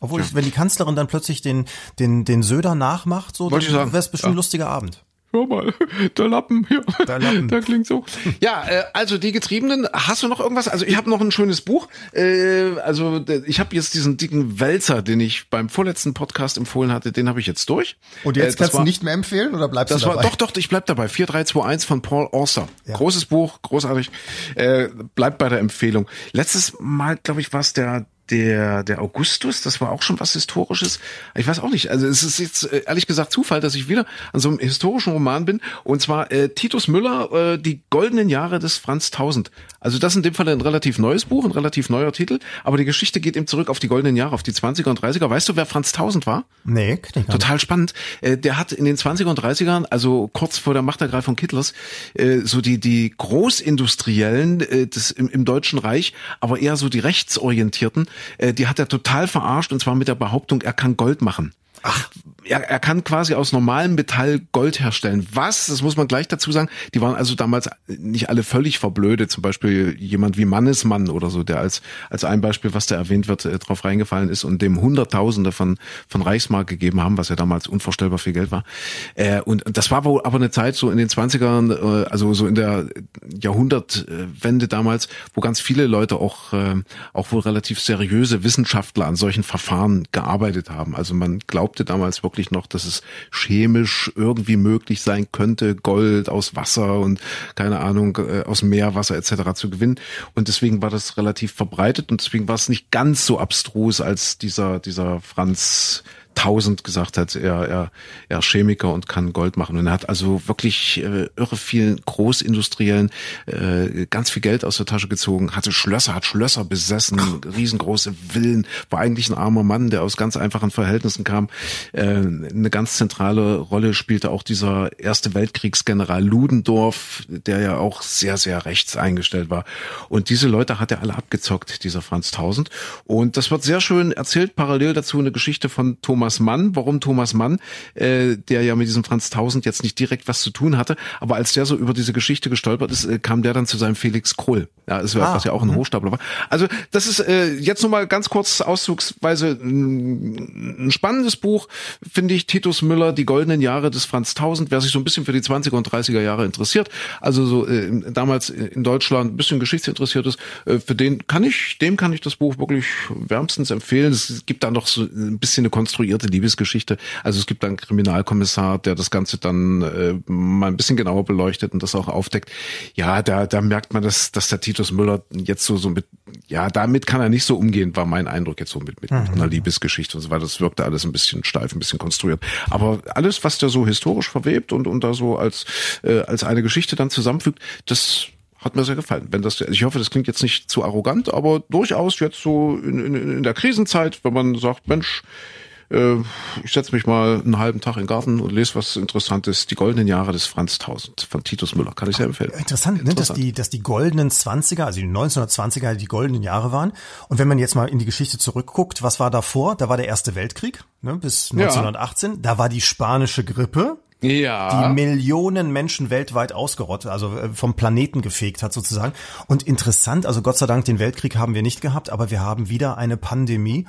Obwohl, ja. ich, wenn die Kanzlerin dann plötzlich den, den, den Söder nachmacht, so, dann wäre es bestimmt ja. ein lustiger Abend. hör mal, der Lappen hier, der, Lappen. der klingt so. Ja, äh, also die Getriebenen, hast du noch irgendwas? Also ich habe noch ein schönes Buch. Äh, also ich habe jetzt diesen dicken Wälzer, den ich beim vorletzten Podcast empfohlen hatte, den habe ich jetzt durch. Und jetzt äh, kannst war, du nicht mehr empfehlen oder bleibst das du dabei? War, doch, doch, ich bleib dabei. 4321 von Paul Auster. Ja. Großes Buch, großartig. Äh, bleibt bei der Empfehlung. Letztes Mal, glaube ich, war es der der, der Augustus, das war auch schon was Historisches. Ich weiß auch nicht. Also es ist jetzt äh, ehrlich gesagt Zufall, dass ich wieder an so einem historischen Roman bin. Und zwar äh, Titus Müller, äh, die goldenen Jahre des Franz Tausend. Also das ist in dem Fall ein relativ neues Buch, ein relativ neuer Titel. Aber die Geschichte geht eben zurück auf die goldenen Jahre, auf die 20er und 30er. Weißt du, wer Franz Tausend war? Nee, Total spannend. Äh, der hat in den 20er und 30ern, also kurz vor der Machtergreifung Hitlers, äh, so die, die Großindustriellen äh, des, im, im Deutschen Reich, aber eher so die rechtsorientierten, die hat er total verarscht und zwar mit der Behauptung, er kann Gold machen. Ach, er, er kann quasi aus normalem Metall Gold herstellen. Was? Das muss man gleich dazu sagen. Die waren also damals nicht alle völlig verblödet. Zum Beispiel jemand wie Mannesmann oder so, der als als ein Beispiel, was da erwähnt wird, äh, drauf reingefallen ist und dem Hunderttausende von von Reichsmark gegeben haben, was ja damals unvorstellbar viel Geld war. Äh, und das war wohl aber eine Zeit so in den 20ern, äh, also so in der Jahrhundertwende damals, wo ganz viele Leute auch äh, auch wohl relativ seriöse Wissenschaftler an solchen Verfahren gearbeitet haben. Also man glaubte damals wirklich noch, dass es chemisch irgendwie möglich sein könnte, Gold aus Wasser und keine Ahnung, äh, aus Meerwasser etc. zu gewinnen. Und deswegen war das relativ verbreitet und deswegen war es nicht ganz so abstrus, als dieser, dieser Franz tausend gesagt hat, er, er, er Chemiker und kann Gold machen. Und er hat also wirklich äh, irre vielen Großindustriellen äh, ganz viel Geld aus der Tasche gezogen, hatte Schlösser, hat Schlösser besessen, riesengroße Villen, war eigentlich ein armer Mann, der aus ganz einfachen Verhältnissen kam. Äh, eine ganz zentrale Rolle spielte auch dieser Erste Weltkriegsgeneral Ludendorff, der ja auch sehr, sehr rechts eingestellt war. Und diese Leute hat er alle abgezockt, dieser Franz Tausend. Und das wird sehr schön erzählt, parallel dazu eine Geschichte von Thomas Thomas Mann. Warum Thomas Mann? Äh, der ja mit diesem Franz Tausend jetzt nicht direkt was zu tun hatte. Aber als der so über diese Geschichte gestolpert ist, äh, kam der dann zu seinem Felix Krull. Ja, ist, ah, was ja auch ein mhm. Hochstapler war. Also das ist äh, jetzt nochmal ganz kurz auszugsweise ein, ein spannendes Buch, finde ich. Titus Müller, Die goldenen Jahre des Franz Tausend. Wer sich so ein bisschen für die 20er und 30er Jahre interessiert, also so äh, damals in Deutschland ein bisschen geschichtsinteressiert ist, äh, für den kann ich, dem kann ich das Buch wirklich wärmstens empfehlen. Es gibt da noch so ein bisschen eine konstruierte konstruierte Liebesgeschichte. Also es gibt einen Kriminalkommissar, der das Ganze dann äh, mal ein bisschen genauer beleuchtet und das auch aufdeckt. Ja, da, da merkt man, dass, dass der Titus Müller jetzt so, so mit, ja, damit kann er nicht so umgehen, war mein Eindruck jetzt so mit, mit mhm. einer Liebesgeschichte und so weiter. Das wirkte alles ein bisschen steif, ein bisschen konstruiert. Aber alles, was der so historisch verwebt und, und da so als, äh, als eine Geschichte dann zusammenfügt, das hat mir sehr gefallen. Wenn das, ich hoffe, das klingt jetzt nicht zu arrogant, aber durchaus jetzt so in, in, in der Krisenzeit, wenn man sagt, Mensch, äh, ich setze mich mal einen halben Tag in den Garten und lese was Interessantes. Die goldenen Jahre des Franz Tausend von Titus Müller. Kann ich sehr empfehlen. Interessant, ne, dass die, dass die goldenen Zwanziger, also die 1920er die goldenen Jahre waren. Und wenn man jetzt mal in die Geschichte zurückguckt, was war davor? Da war der Erste Weltkrieg, ne, bis 1918. Ja. Da war die spanische Grippe, ja. die Millionen Menschen weltweit ausgerottet, also äh, vom Planeten gefegt hat sozusagen. Und interessant, also Gott sei Dank, den Weltkrieg haben wir nicht gehabt, aber wir haben wieder eine Pandemie.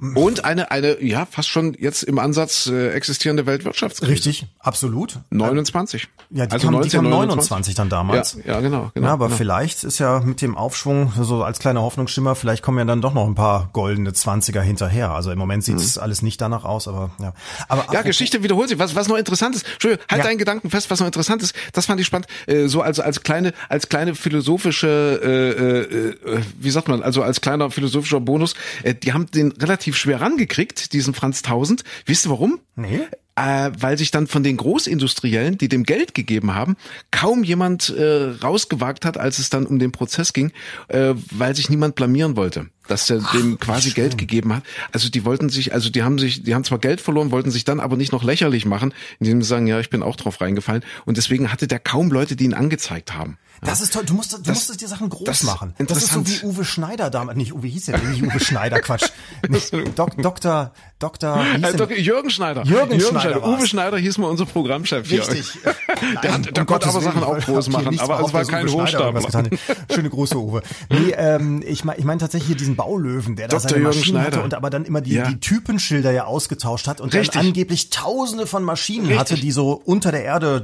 Und eine, eine, ja, fast schon jetzt im Ansatz äh, existierende Weltwirtschaftskrise. Richtig, absolut. 29. Ja, die, also kam, 19, die kam 29 dann damals. Ja, ja genau, genau. Ja, aber genau. vielleicht ist ja mit dem Aufschwung, so als kleiner Hoffnungsschimmer, vielleicht kommen ja dann doch noch ein paar goldene Zwanziger hinterher. Also im Moment sieht es mhm. alles nicht danach aus, aber ja. Aber ja, Geschichte wiederholt sich. Was, was noch interessant ist, Entschuldigung, halt ja. deinen Gedanken fest, was noch interessant ist, das fand ich spannend, äh, so als, als kleine, als kleine philosophische, äh, äh, wie sagt man, also als kleiner philosophischer Bonus, äh, die haben den relativ schwer rangekriegt gekriegt, diesen Franz Tausend. Wisst ihr warum? Nee. Äh, weil sich dann von den Großindustriellen, die dem Geld gegeben haben, kaum jemand äh, rausgewagt hat, als es dann um den Prozess ging, äh, weil sich niemand blamieren wollte dass er dem quasi Geld gegeben hat. Also die wollten sich, also die haben sich, die haben zwar Geld verloren, wollten sich dann aber nicht noch lächerlich machen, indem sie sagen, ja, ich bin auch drauf reingefallen. Und deswegen hatte der kaum Leute, die ihn angezeigt haben. Das ist toll. Du musst, du das, musstest dir Sachen groß das machen. Das ist so wie Uwe Schneider damals. Nicht Uwe hieß ja nicht Uwe Schneider, Quatsch. Nicht, Dok, Doktor, Doktor, äh, Dok Jürgen Schneider. Jürgen, Jürgen Schneider. Schneider Uwe Schneider hieß mal unser Programmchef hier. Richtig. der, hat, der um konnte aber Sachen auch groß machen, aber es war kein Hochstapler. Schöne große Uwe. Nee, ähm, ich meine ich mein tatsächlich hier diesen Baulöwen, der Dr. da seine Jürgen Maschinen Schneider. hatte und aber dann immer die, Ja. die Typenschilder ja ausgetauscht hat und Richtig. dann angeblich tausende von Maschinen Richtig. hatte, die so unter der Erde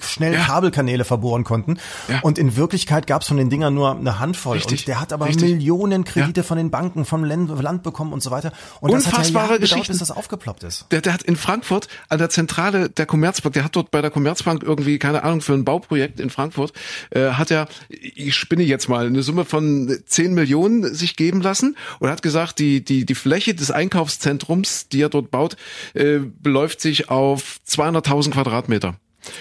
schnell Ja. Kabelkanäle verbohren konnten. Ja. Und in Wirklichkeit gab es von den Dingern nur eine Handvoll. Richtig. Und der hat aber Richtig. Millionen Kredite von den Banken, vom Land, bekommen und so weiter. Und das hat ja Unfassbare Jahre gedauert, Geschichten. bis das aufgeploppt ist. Der, der hat in Frankfurt an der Zentrale der Commerzbank, der hat dort bei der Commerzbank irgendwie, keine Ahnung, für ein Bauprojekt in Frankfurt, äh, hat er, ich spinne jetzt mal, eine Summe von 10 Millionen sich geben lassen und hat gesagt, die, die, die Fläche des Einkaufszentrums, die er dort baut, äh, beläuft sich auf 200.000 Quadratmeter.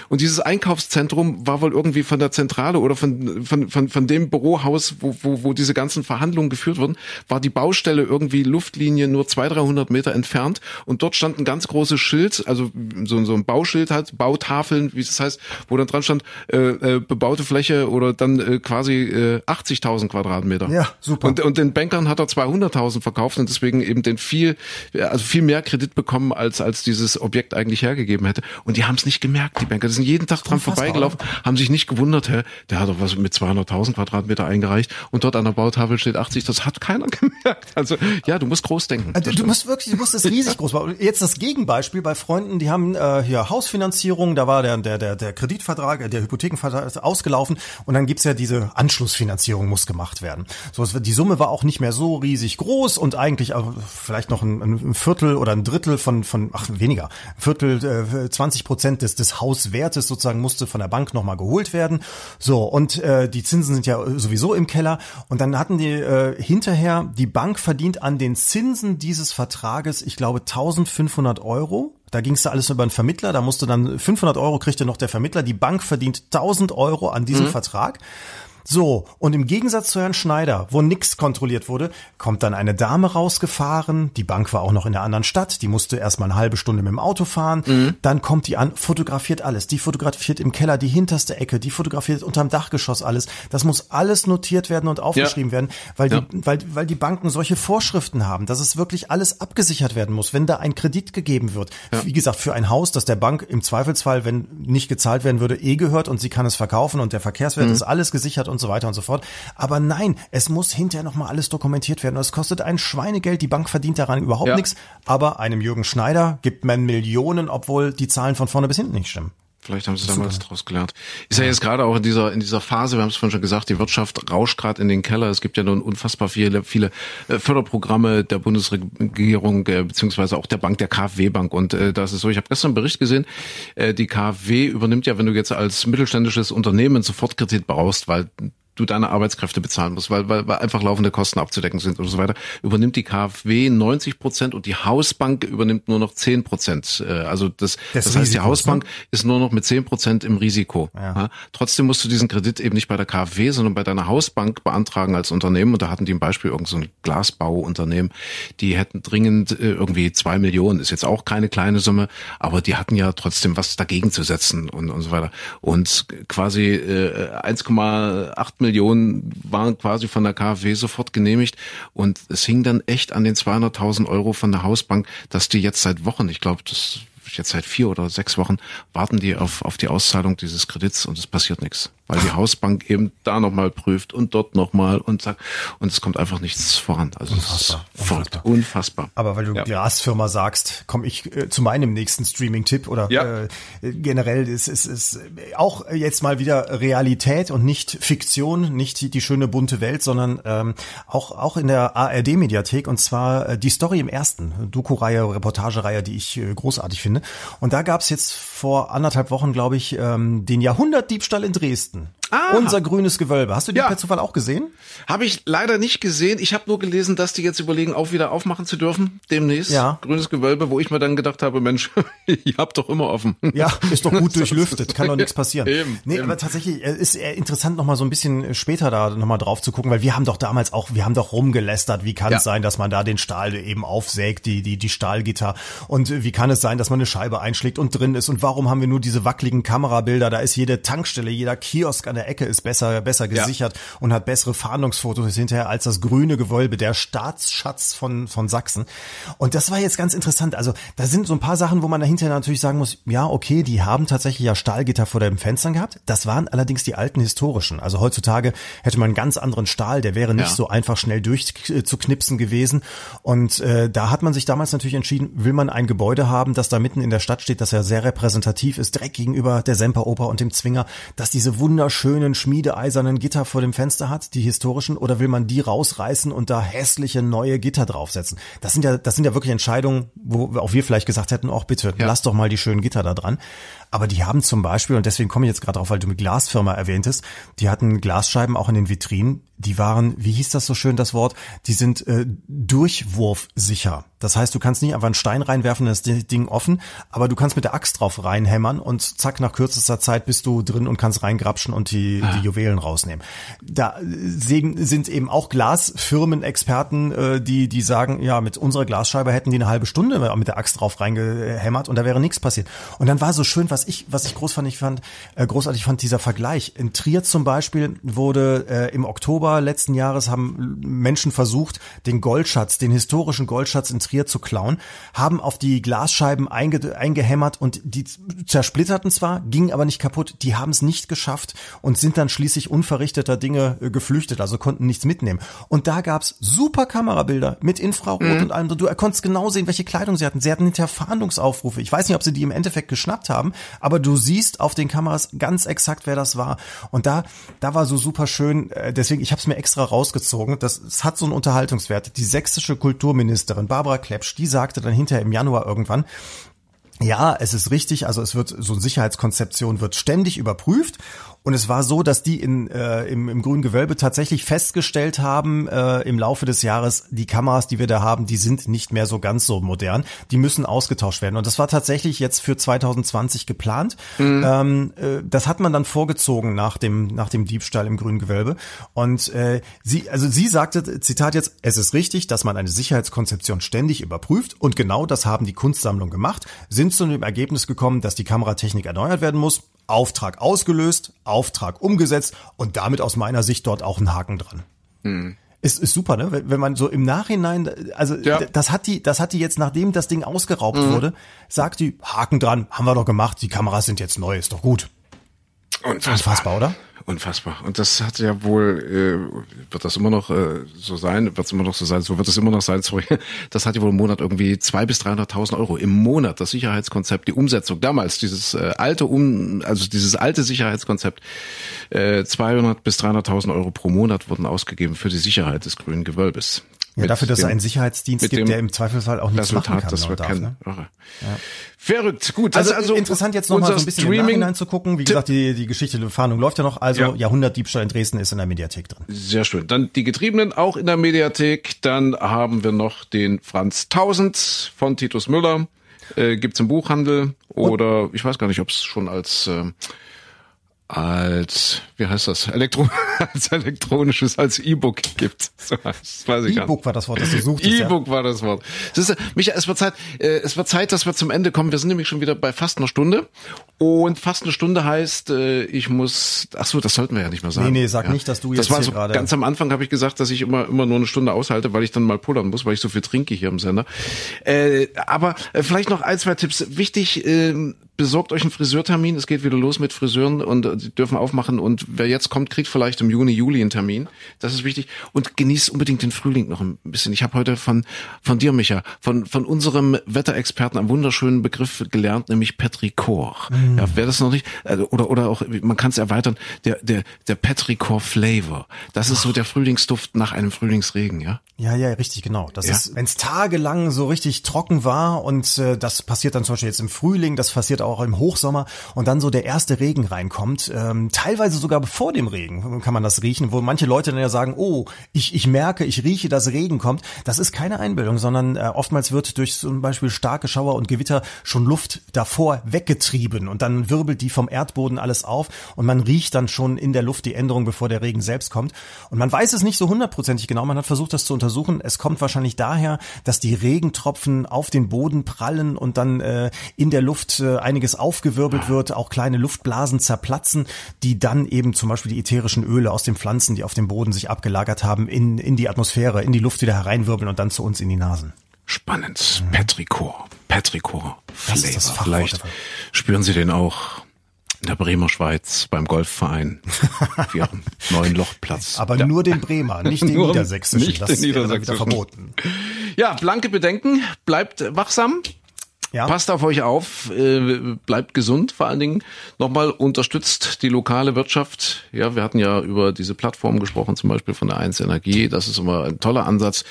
Und dieses Einkaufszentrum war wohl irgendwie von der Zentrale oder von, von, von, von dem Bürohaus, wo, wo, wo diese ganzen Verhandlungen geführt wurden, war die Baustelle irgendwie Luftlinie nur 200, 300 Meter entfernt. Und dort stand ein ganz großes Schild, also so, so ein Bauschild halt, Bautafeln, wie es das heißt, wo dann dran stand, äh, äh, bebaute Fläche oder dann äh, quasi äh, 80.000 Quadratmeter. Ja, super. Und, und den Bankern hat er 200.000 verkauft und deswegen eben den viel, also viel mehr Kredit bekommen, als, als dieses Objekt eigentlich hergegeben hätte. Und die haben es nicht gemerkt, die Banker. Die sind jeden Tag dran Unfassbar, vorbeigelaufen, haben sich nicht gewundert, hä, der hat doch was mit 200.000 Quadratmeter eingereicht und dort an der Bautafel steht 80, das hat keiner gemerkt. Also ja, du musst groß denken. Also, du musst wirklich, du musst es riesig groß machen. Jetzt das Gegenbeispiel bei Freunden, die haben äh, hier Hausfinanzierung, da war der, der, der, der Kreditvertrag, äh, der Hypothekenvertrag ist ausgelaufen und dann gibt's ja diese Anschlussfinanzierung muss gemacht werden. So, die Summe war auch nicht mehr so riesig groß und eigentlich auch vielleicht noch ein, ein Viertel oder ein Drittel von, von ach weniger, ein Viertel, äh, 20 Prozent des, des Hauswertes sozusagen musste von der Bank nochmal geholt werden. So, und äh, die Zinsen sind ja sowieso im Keller und dann hatten die äh, hinterher, die Bank verdient an den Zinsen dieses Vertrages, ich glaube 1500 Euro. Da ging es da alles über einen Vermittler, da musste dann 500 Euro kriegte noch der Vermittler. Die Bank verdient 1000 Euro an diesem Vertrag. So, und im Gegensatz zu Herrn Schneider, wo nix kontrolliert wurde, kommt dann eine Dame rausgefahren, die Bank war auch noch in der anderen Stadt, die musste erstmal eine halbe Stunde mit dem Auto fahren, dann kommt die an, fotografiert alles, die fotografiert im Keller die hinterste Ecke, die fotografiert unterm Dachgeschoss alles, das muss alles notiert werden und aufgeschrieben werden, weil die, Ja. weil, weil die Banken solche Vorschriften haben, dass es wirklich alles abgesichert werden muss, wenn da ein Kredit gegeben wird. Wie gesagt, für ein Haus, das der Bank im Zweifelsfall, wenn nicht gezahlt werden würde, eh gehört und sie kann es verkaufen und der Verkehrswert ist alles gesichert und so weiter und so fort. Aber nein, es muss hinterher nochmal alles dokumentiert werden und es kostet ein Schweinegeld, die Bank verdient daran überhaupt Ja. nichts, aber einem Jürgen Schneider gibt man Millionen, obwohl die Zahlen von vorne bis hinten nicht stimmen. Vielleicht haben sie damals daraus gelernt. Ist ja. jetzt gerade auch in dieser in dieser Phase, wir haben es vorhin schon gesagt, die Wirtschaft rauscht gerade in den Keller. Es gibt ja nun unfassbar viele viele äh, Förderprogramme der Bundesregierung äh, beziehungsweise auch der Bank, der KfW Bank. Und äh, das ist so. Ich habe gestern einen Bericht gesehen. Äh, die KfW übernimmt ja, wenn du jetzt als mittelständisches Unternehmen Sofortkredit brauchst, weil du deine Arbeitskräfte bezahlen musst, weil, weil, weil einfach laufende Kosten abzudecken sind und so weiter, übernimmt die KfW 90 Prozent und die Hausbank übernimmt nur noch 10 Prozent. Äh, Also das, Des das heißt, die Hausbank ne? ist nur noch mit 10 Prozent im Risiko. Ja. Ja. Trotzdem musst du diesen Kredit eben nicht bei der KfW, sondern bei deiner Hausbank beantragen als Unternehmen. Und da hatten die ein Beispiel, irgend so ein Glasbauunternehmen, die hätten dringend äh, irgendwie zwei Millionen, ist jetzt auch keine kleine Summe, aber die hatten ja trotzdem was dagegen zu setzen und, und so weiter. Und quasi äh, 1,8 Millionen waren quasi von der KfW sofort genehmigt. Und es hing dann echt an den 200.000 Euro von der Hausbank, dass die jetzt seit Wochen, ich glaube, das jetzt seit vier oder sechs Wochen warten die auf, auf die Auszahlung dieses Kredits und es passiert nichts. Weil die Hausbank eben da nochmal prüft und dort nochmal und sagt, und es kommt einfach nichts voran. Also Unfassbar, es ist unfassbar. unfassbar. Aber weil du Ja. Glasfirma sagst, komme ich äh, zu meinem nächsten Streaming-Tipp oder Ja. äh, generell ist es ist, auch jetzt mal wieder Realität und nicht Fiktion, nicht die, die schöne bunte Welt, sondern ähm, auch auch in der ARD-Mediathek und zwar äh, die Story im ersten Doku-Reihe, Reportagereihe, die ich äh, großartig finde. Und da gab's jetzt vor anderthalb Wochen, glaube ich, ähm, den Jahrhundertdiebstahl in Dresden. Ah. Unser grünes Gewölbe. Hast du die Ja. per Zufall auch gesehen? Habe ich leider nicht gesehen. Ich habe nur gelesen, dass die jetzt überlegen, auch wieder aufmachen zu dürfen, demnächst. Ja. Grünes Gewölbe, wo ich mir dann gedacht habe, Mensch, ihr habt doch immer offen. Ja, ist doch gut durchlüftet, kann doch nichts passieren. Eben, nee, eben. aber tatsächlich äh, ist eher interessant, noch mal so ein bisschen später da noch mal drauf zu gucken, weil wir haben doch damals auch, wir haben doch rumgelästert, wie kann Ja. es sein, dass man da den Stahl eben aufsägt, die, die, die Stahlgitter und äh, wie kann es sein, dass man eine Scheibe einschlägt und drin ist und warum haben wir nur diese wackeligen Kamerabilder, da ist jede Tankstelle, jeder Kiosk an der der Ecke ist besser, besser gesichert ja. und hat bessere Fahndungsfotos hinterher als das grüne Gewölbe, der Staatsschatz von, von Sachsen. Und das war jetzt ganz interessant. Also da sind so ein paar Sachen, wo man dahinter natürlich sagen muss, ja, okay, die haben tatsächlich ja Stahlgitter vor den Fenstern gehabt. Das waren allerdings die alten historischen. Also heutzutage hätte man einen ganz anderen Stahl, der wäre nicht ja. so einfach schnell durchzuknipsen gewesen. Und äh, da hat man sich damals natürlich entschieden, will man ein Gebäude haben, das da mitten in der Stadt steht, das ja sehr repräsentativ ist, direkt gegenüber der Semperoper und dem Zwinger, das diese wunderschönen schmiedeeisernen Gitter vor dem Fenster hat, die historischen, oder will man die rausreißen und da hässliche neue Gitter draufsetzen? Das sind ja, das sind ja wirklich Entscheidungen, wo auch wir vielleicht gesagt hätten, auch bitte, ja. lass doch mal die schönen Gitter da dran. Aber die haben zum Beispiel, und deswegen komme ich jetzt gerade drauf, weil du mit Glasfirma erwähntest, die hatten Glasscheiben auch in den Vitrinen, die waren, wie hieß das so schön, das Wort, die sind äh, durchwurfsicher. Das heißt, du kannst nicht einfach einen Stein reinwerfen, dann ist das Ding offen, aber du kannst mit der Axt drauf reinhämmern und zack, nach kürzester Zeit bist du drin und kannst reingrapschen und die, ah. die Juwelen rausnehmen. Da sind eben auch Glasfirmen-Experten, äh, die, die sagen, ja, mit unserer Glasscheibe hätten die eine halbe Stunde mit der Axt drauf reingehämmert und da wäre nichts passiert. Und dann war so schön, was ich, was ich großartig fand, äh, großartig fand, dieser Vergleich. In Trier zum Beispiel wurde äh, im Oktober letzten Jahres haben Menschen versucht, den Goldschatz, den historischen Goldschatz in Trier zu klauen, haben auf die Glasscheiben einge eingehämmert und die zersplitterten zwar, gingen aber nicht kaputt. Die haben es nicht geschafft und sind dann schließlich unverrichteter Dinge äh, geflüchtet, also konnten nichts mitnehmen. Und da gab's super Kamerabilder mit Infrarot mhm. und allem. Du konntest genau sehen, welche Kleidung sie hatten. Sie hatten hinterher Fahndungsaufrufe. Ich weiß nicht, ob sie die im Endeffekt geschnappt haben, aber du siehst auf den Kameras ganz exakt, wer das war. Und da, da war so super schön, äh, deswegen, ich habe es mir extra rausgezogen, das, das hat so einen Unterhaltungswert. Die sächsische Kulturministerin Barbara Klepsch, die sagte dann hinterher im Januar irgendwann, ja, es ist richtig, also es wird so eine Sicherheitskonzeption wird ständig überprüft und es war so, dass die in, äh, im, im grünen Gewölbe tatsächlich festgestellt haben äh, im Laufe des Jahres, die Kameras, die wir da haben, die sind nicht mehr so ganz so modern. Die müssen ausgetauscht werden. Und das war tatsächlich jetzt für 2020 geplant. Mhm. Ähm, äh, das hat man dann vorgezogen nach dem, nach dem Diebstahl im grünen Gewölbe. Und äh, sie, also sie sagte, Zitat jetzt, es ist richtig, dass man eine Sicherheitskonzeption ständig überprüft. Und genau das haben die Kunstsammlungen gemacht, sind zu dem Ergebnis gekommen, dass die Kameratechnik erneuert werden muss. Auftrag ausgelöst, Auftrag umgesetzt und damit aus meiner Sicht dort auch ein Haken dran. Hm. Ist, ist super, ne? Wenn, wenn man so im Nachhinein, also ja. das hat die, das hat die jetzt, nachdem das Ding ausgeraubt mhm. wurde, sagt die, Haken dran, haben wir doch gemacht, die Kameras sind jetzt neu, ist doch gut. Unfassbar, Unfassbar oder? Unfassbar. Und das hat ja wohl, äh, wird das immer noch äh, so sein, wird es immer noch so sein, so wird es immer noch sein, sorry. Das hat ja wohl im Monat irgendwie zwei bis 300.000 Euro im Monat, das Sicherheitskonzept, die Umsetzung damals, dieses äh, alte, um, also dieses alte Sicherheitskonzept, äh, 200 bis 300.000 Euro pro Monat wurden ausgegeben für die Sicherheit des grünen Gewölbes. Ja, dafür, dass es einen Sicherheitsdienst gibt, der im Zweifelsfall auch nichts Resultat, machen kann. Das wir darf. Ne? Ja. Verrückt, gut. Also, also interessant jetzt nochmal so ein bisschen Streaming im zu gucken. Wie gesagt, die, die Geschichte der Fahndung läuft ja noch. Also ja. Jahrhundertdiebstahl in Dresden ist in der Mediathek drin. Sehr schön. Dann die Getriebenen auch in der Mediathek. Dann haben wir noch den Franz Tausend von Titus Müller. Äh, gibt's im Buchhandel oder Und? ich weiß gar nicht, ob es schon als äh, als, wie heißt das, Elektro als elektronisches, als E-Book gibt. So, das weiß ich E-Book war das Wort, das du suchtest. E-Book ja. war das Wort. Das ist, Micha, es wird Zeit, äh, es wird Zeit, dass wir zum Ende kommen. Wir sind nämlich schon wieder bei fast einer Stunde. Und fast eine Stunde heißt, äh, ich muss, ach so, das sollten wir ja nicht mehr sagen. Nee, nee, sag ja. nicht, dass du jetzt Das war so, gerade ganz am Anfang habe ich gesagt, dass ich immer, immer nur eine Stunde aushalte, weil ich dann mal pullern muss, weil ich so viel trinke hier im Sender. Äh, aber äh, vielleicht noch ein, zwei Tipps. Wichtig, äh, besorgt euch einen Friseurtermin. Es geht wieder los mit Friseuren und äh, die dürfen aufmachen. Und wer jetzt kommt, kriegt vielleicht im Juni, Juli einen Termin. Das ist wichtig. Und genießt unbedingt den Frühling noch ein bisschen. Ich habe heute von, von dir, Micha, von, von unserem Wetterexperten einen wunderschönen Begriff gelernt, nämlich Petrichor. Mhm. Ja, wer das noch nicht, äh, oder, oder auch, man kann es erweitern, der, der, der Petrichor Flavor. Das ist so der Frühlingsduft nach einem Frühlingsregen, ja? Ja, ja, richtig, genau. Das ja. ist, wenn es tagelang so richtig trocken war und äh, das passiert dann zum Beispiel jetzt im Frühling, das passiert auch im Hochsommer und dann so der erste Regen reinkommt, ähm, teilweise sogar bevor dem Regen kann man das riechen, wo manche Leute dann ja sagen, oh, ich, ich merke, ich rieche, dass Regen kommt. Das ist keine Einbildung, sondern äh, oftmals wird durch zum Beispiel starke Schauer und Gewitter schon Luft davor weggetrieben Und dann wirbelt die vom Erdboden alles auf und man riecht dann schon in der Luft die Änderung, bevor der Regen selbst kommt. Und man weiß es nicht so hundertprozentig genau. Man hat versucht, das zu untersuchen. Es kommt wahrscheinlich daher, dass die Regentropfen auf den Boden prallen und dann äh, in der Luft äh, einiges aufgewirbelt wird, auch kleine Luftblasen zerplatzen, die dann eben zum Beispiel die ätherischen Öle aus den Pflanzen, die auf dem Boden sich abgelagert haben, in, in die Atmosphäre, in die Luft wieder hereinwirbeln und dann zu uns in die Nasen. Spannend. Mhm. Petrichor. Petrichor Flavor. Vielleicht spüren Sie den auch in der Bremer Schweiz beim Golfverein auf ihrem neuen Lochplatz. Aber ja. nur den Bremer, nicht den Niedersächsischen. Nicht das den Niedersächsischen. verboten. Ja, blanke Bedenken. Bleibt wachsam. Ja. Passt auf euch auf, äh, bleibt gesund, vor allen Dingen nochmal unterstützt die lokale Wirtschaft. Ja, wir hatten ja über diese Plattform gesprochen, zum Beispiel von der 1 Energie. Das ist immer ein toller Ansatz.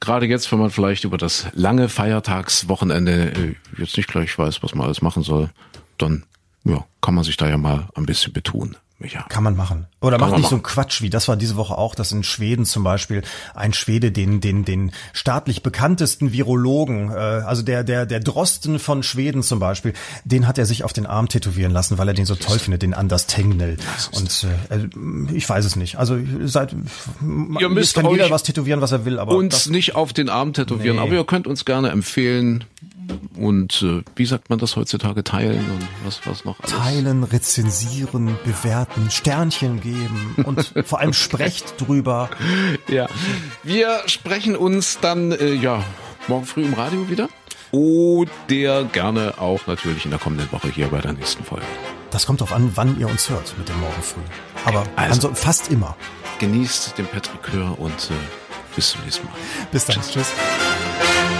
Gerade jetzt, wenn man vielleicht über das lange Feiertagswochenende äh, jetzt nicht gleich weiß, was man alles machen soll, dann ja, kann man sich da ja mal ein bisschen betun. Ja. Kann man machen. Oder macht nicht so ein Quatsch wie, das war diese Woche auch, dass in Schweden zum Beispiel ein Schwede den, den, den staatlich bekanntesten Virologen, äh, also der, der, der Drosten von Schweden zum Beispiel, den hat er sich auf den Arm tätowieren lassen, weil er den so toll findet, den Anders Tegnell. Und äh, ich weiß es nicht. Also seit ihr müsst kann jeder was tätowieren, was er will, aber uns nicht auf den Arm tätowieren, nee. aber ihr könnt uns gerne empfehlen, und äh, wie sagt man das heutzutage teilen und was was noch alles? Teilen, rezensieren, bewerten, Sternchen geben und vor allem sprecht drüber. Ja, wir sprechen uns dann äh, ja morgen früh im Radio wieder oder gerne auch natürlich in der kommenden Woche hier bei der nächsten Folge. Das kommt darauf an, wann ihr uns hört mit dem Morgen früh. Aber also, also fast immer. Genießt den Patrick Hör und äh, bis zum nächsten Mal. Bis dann. Tschüss. Tschüss.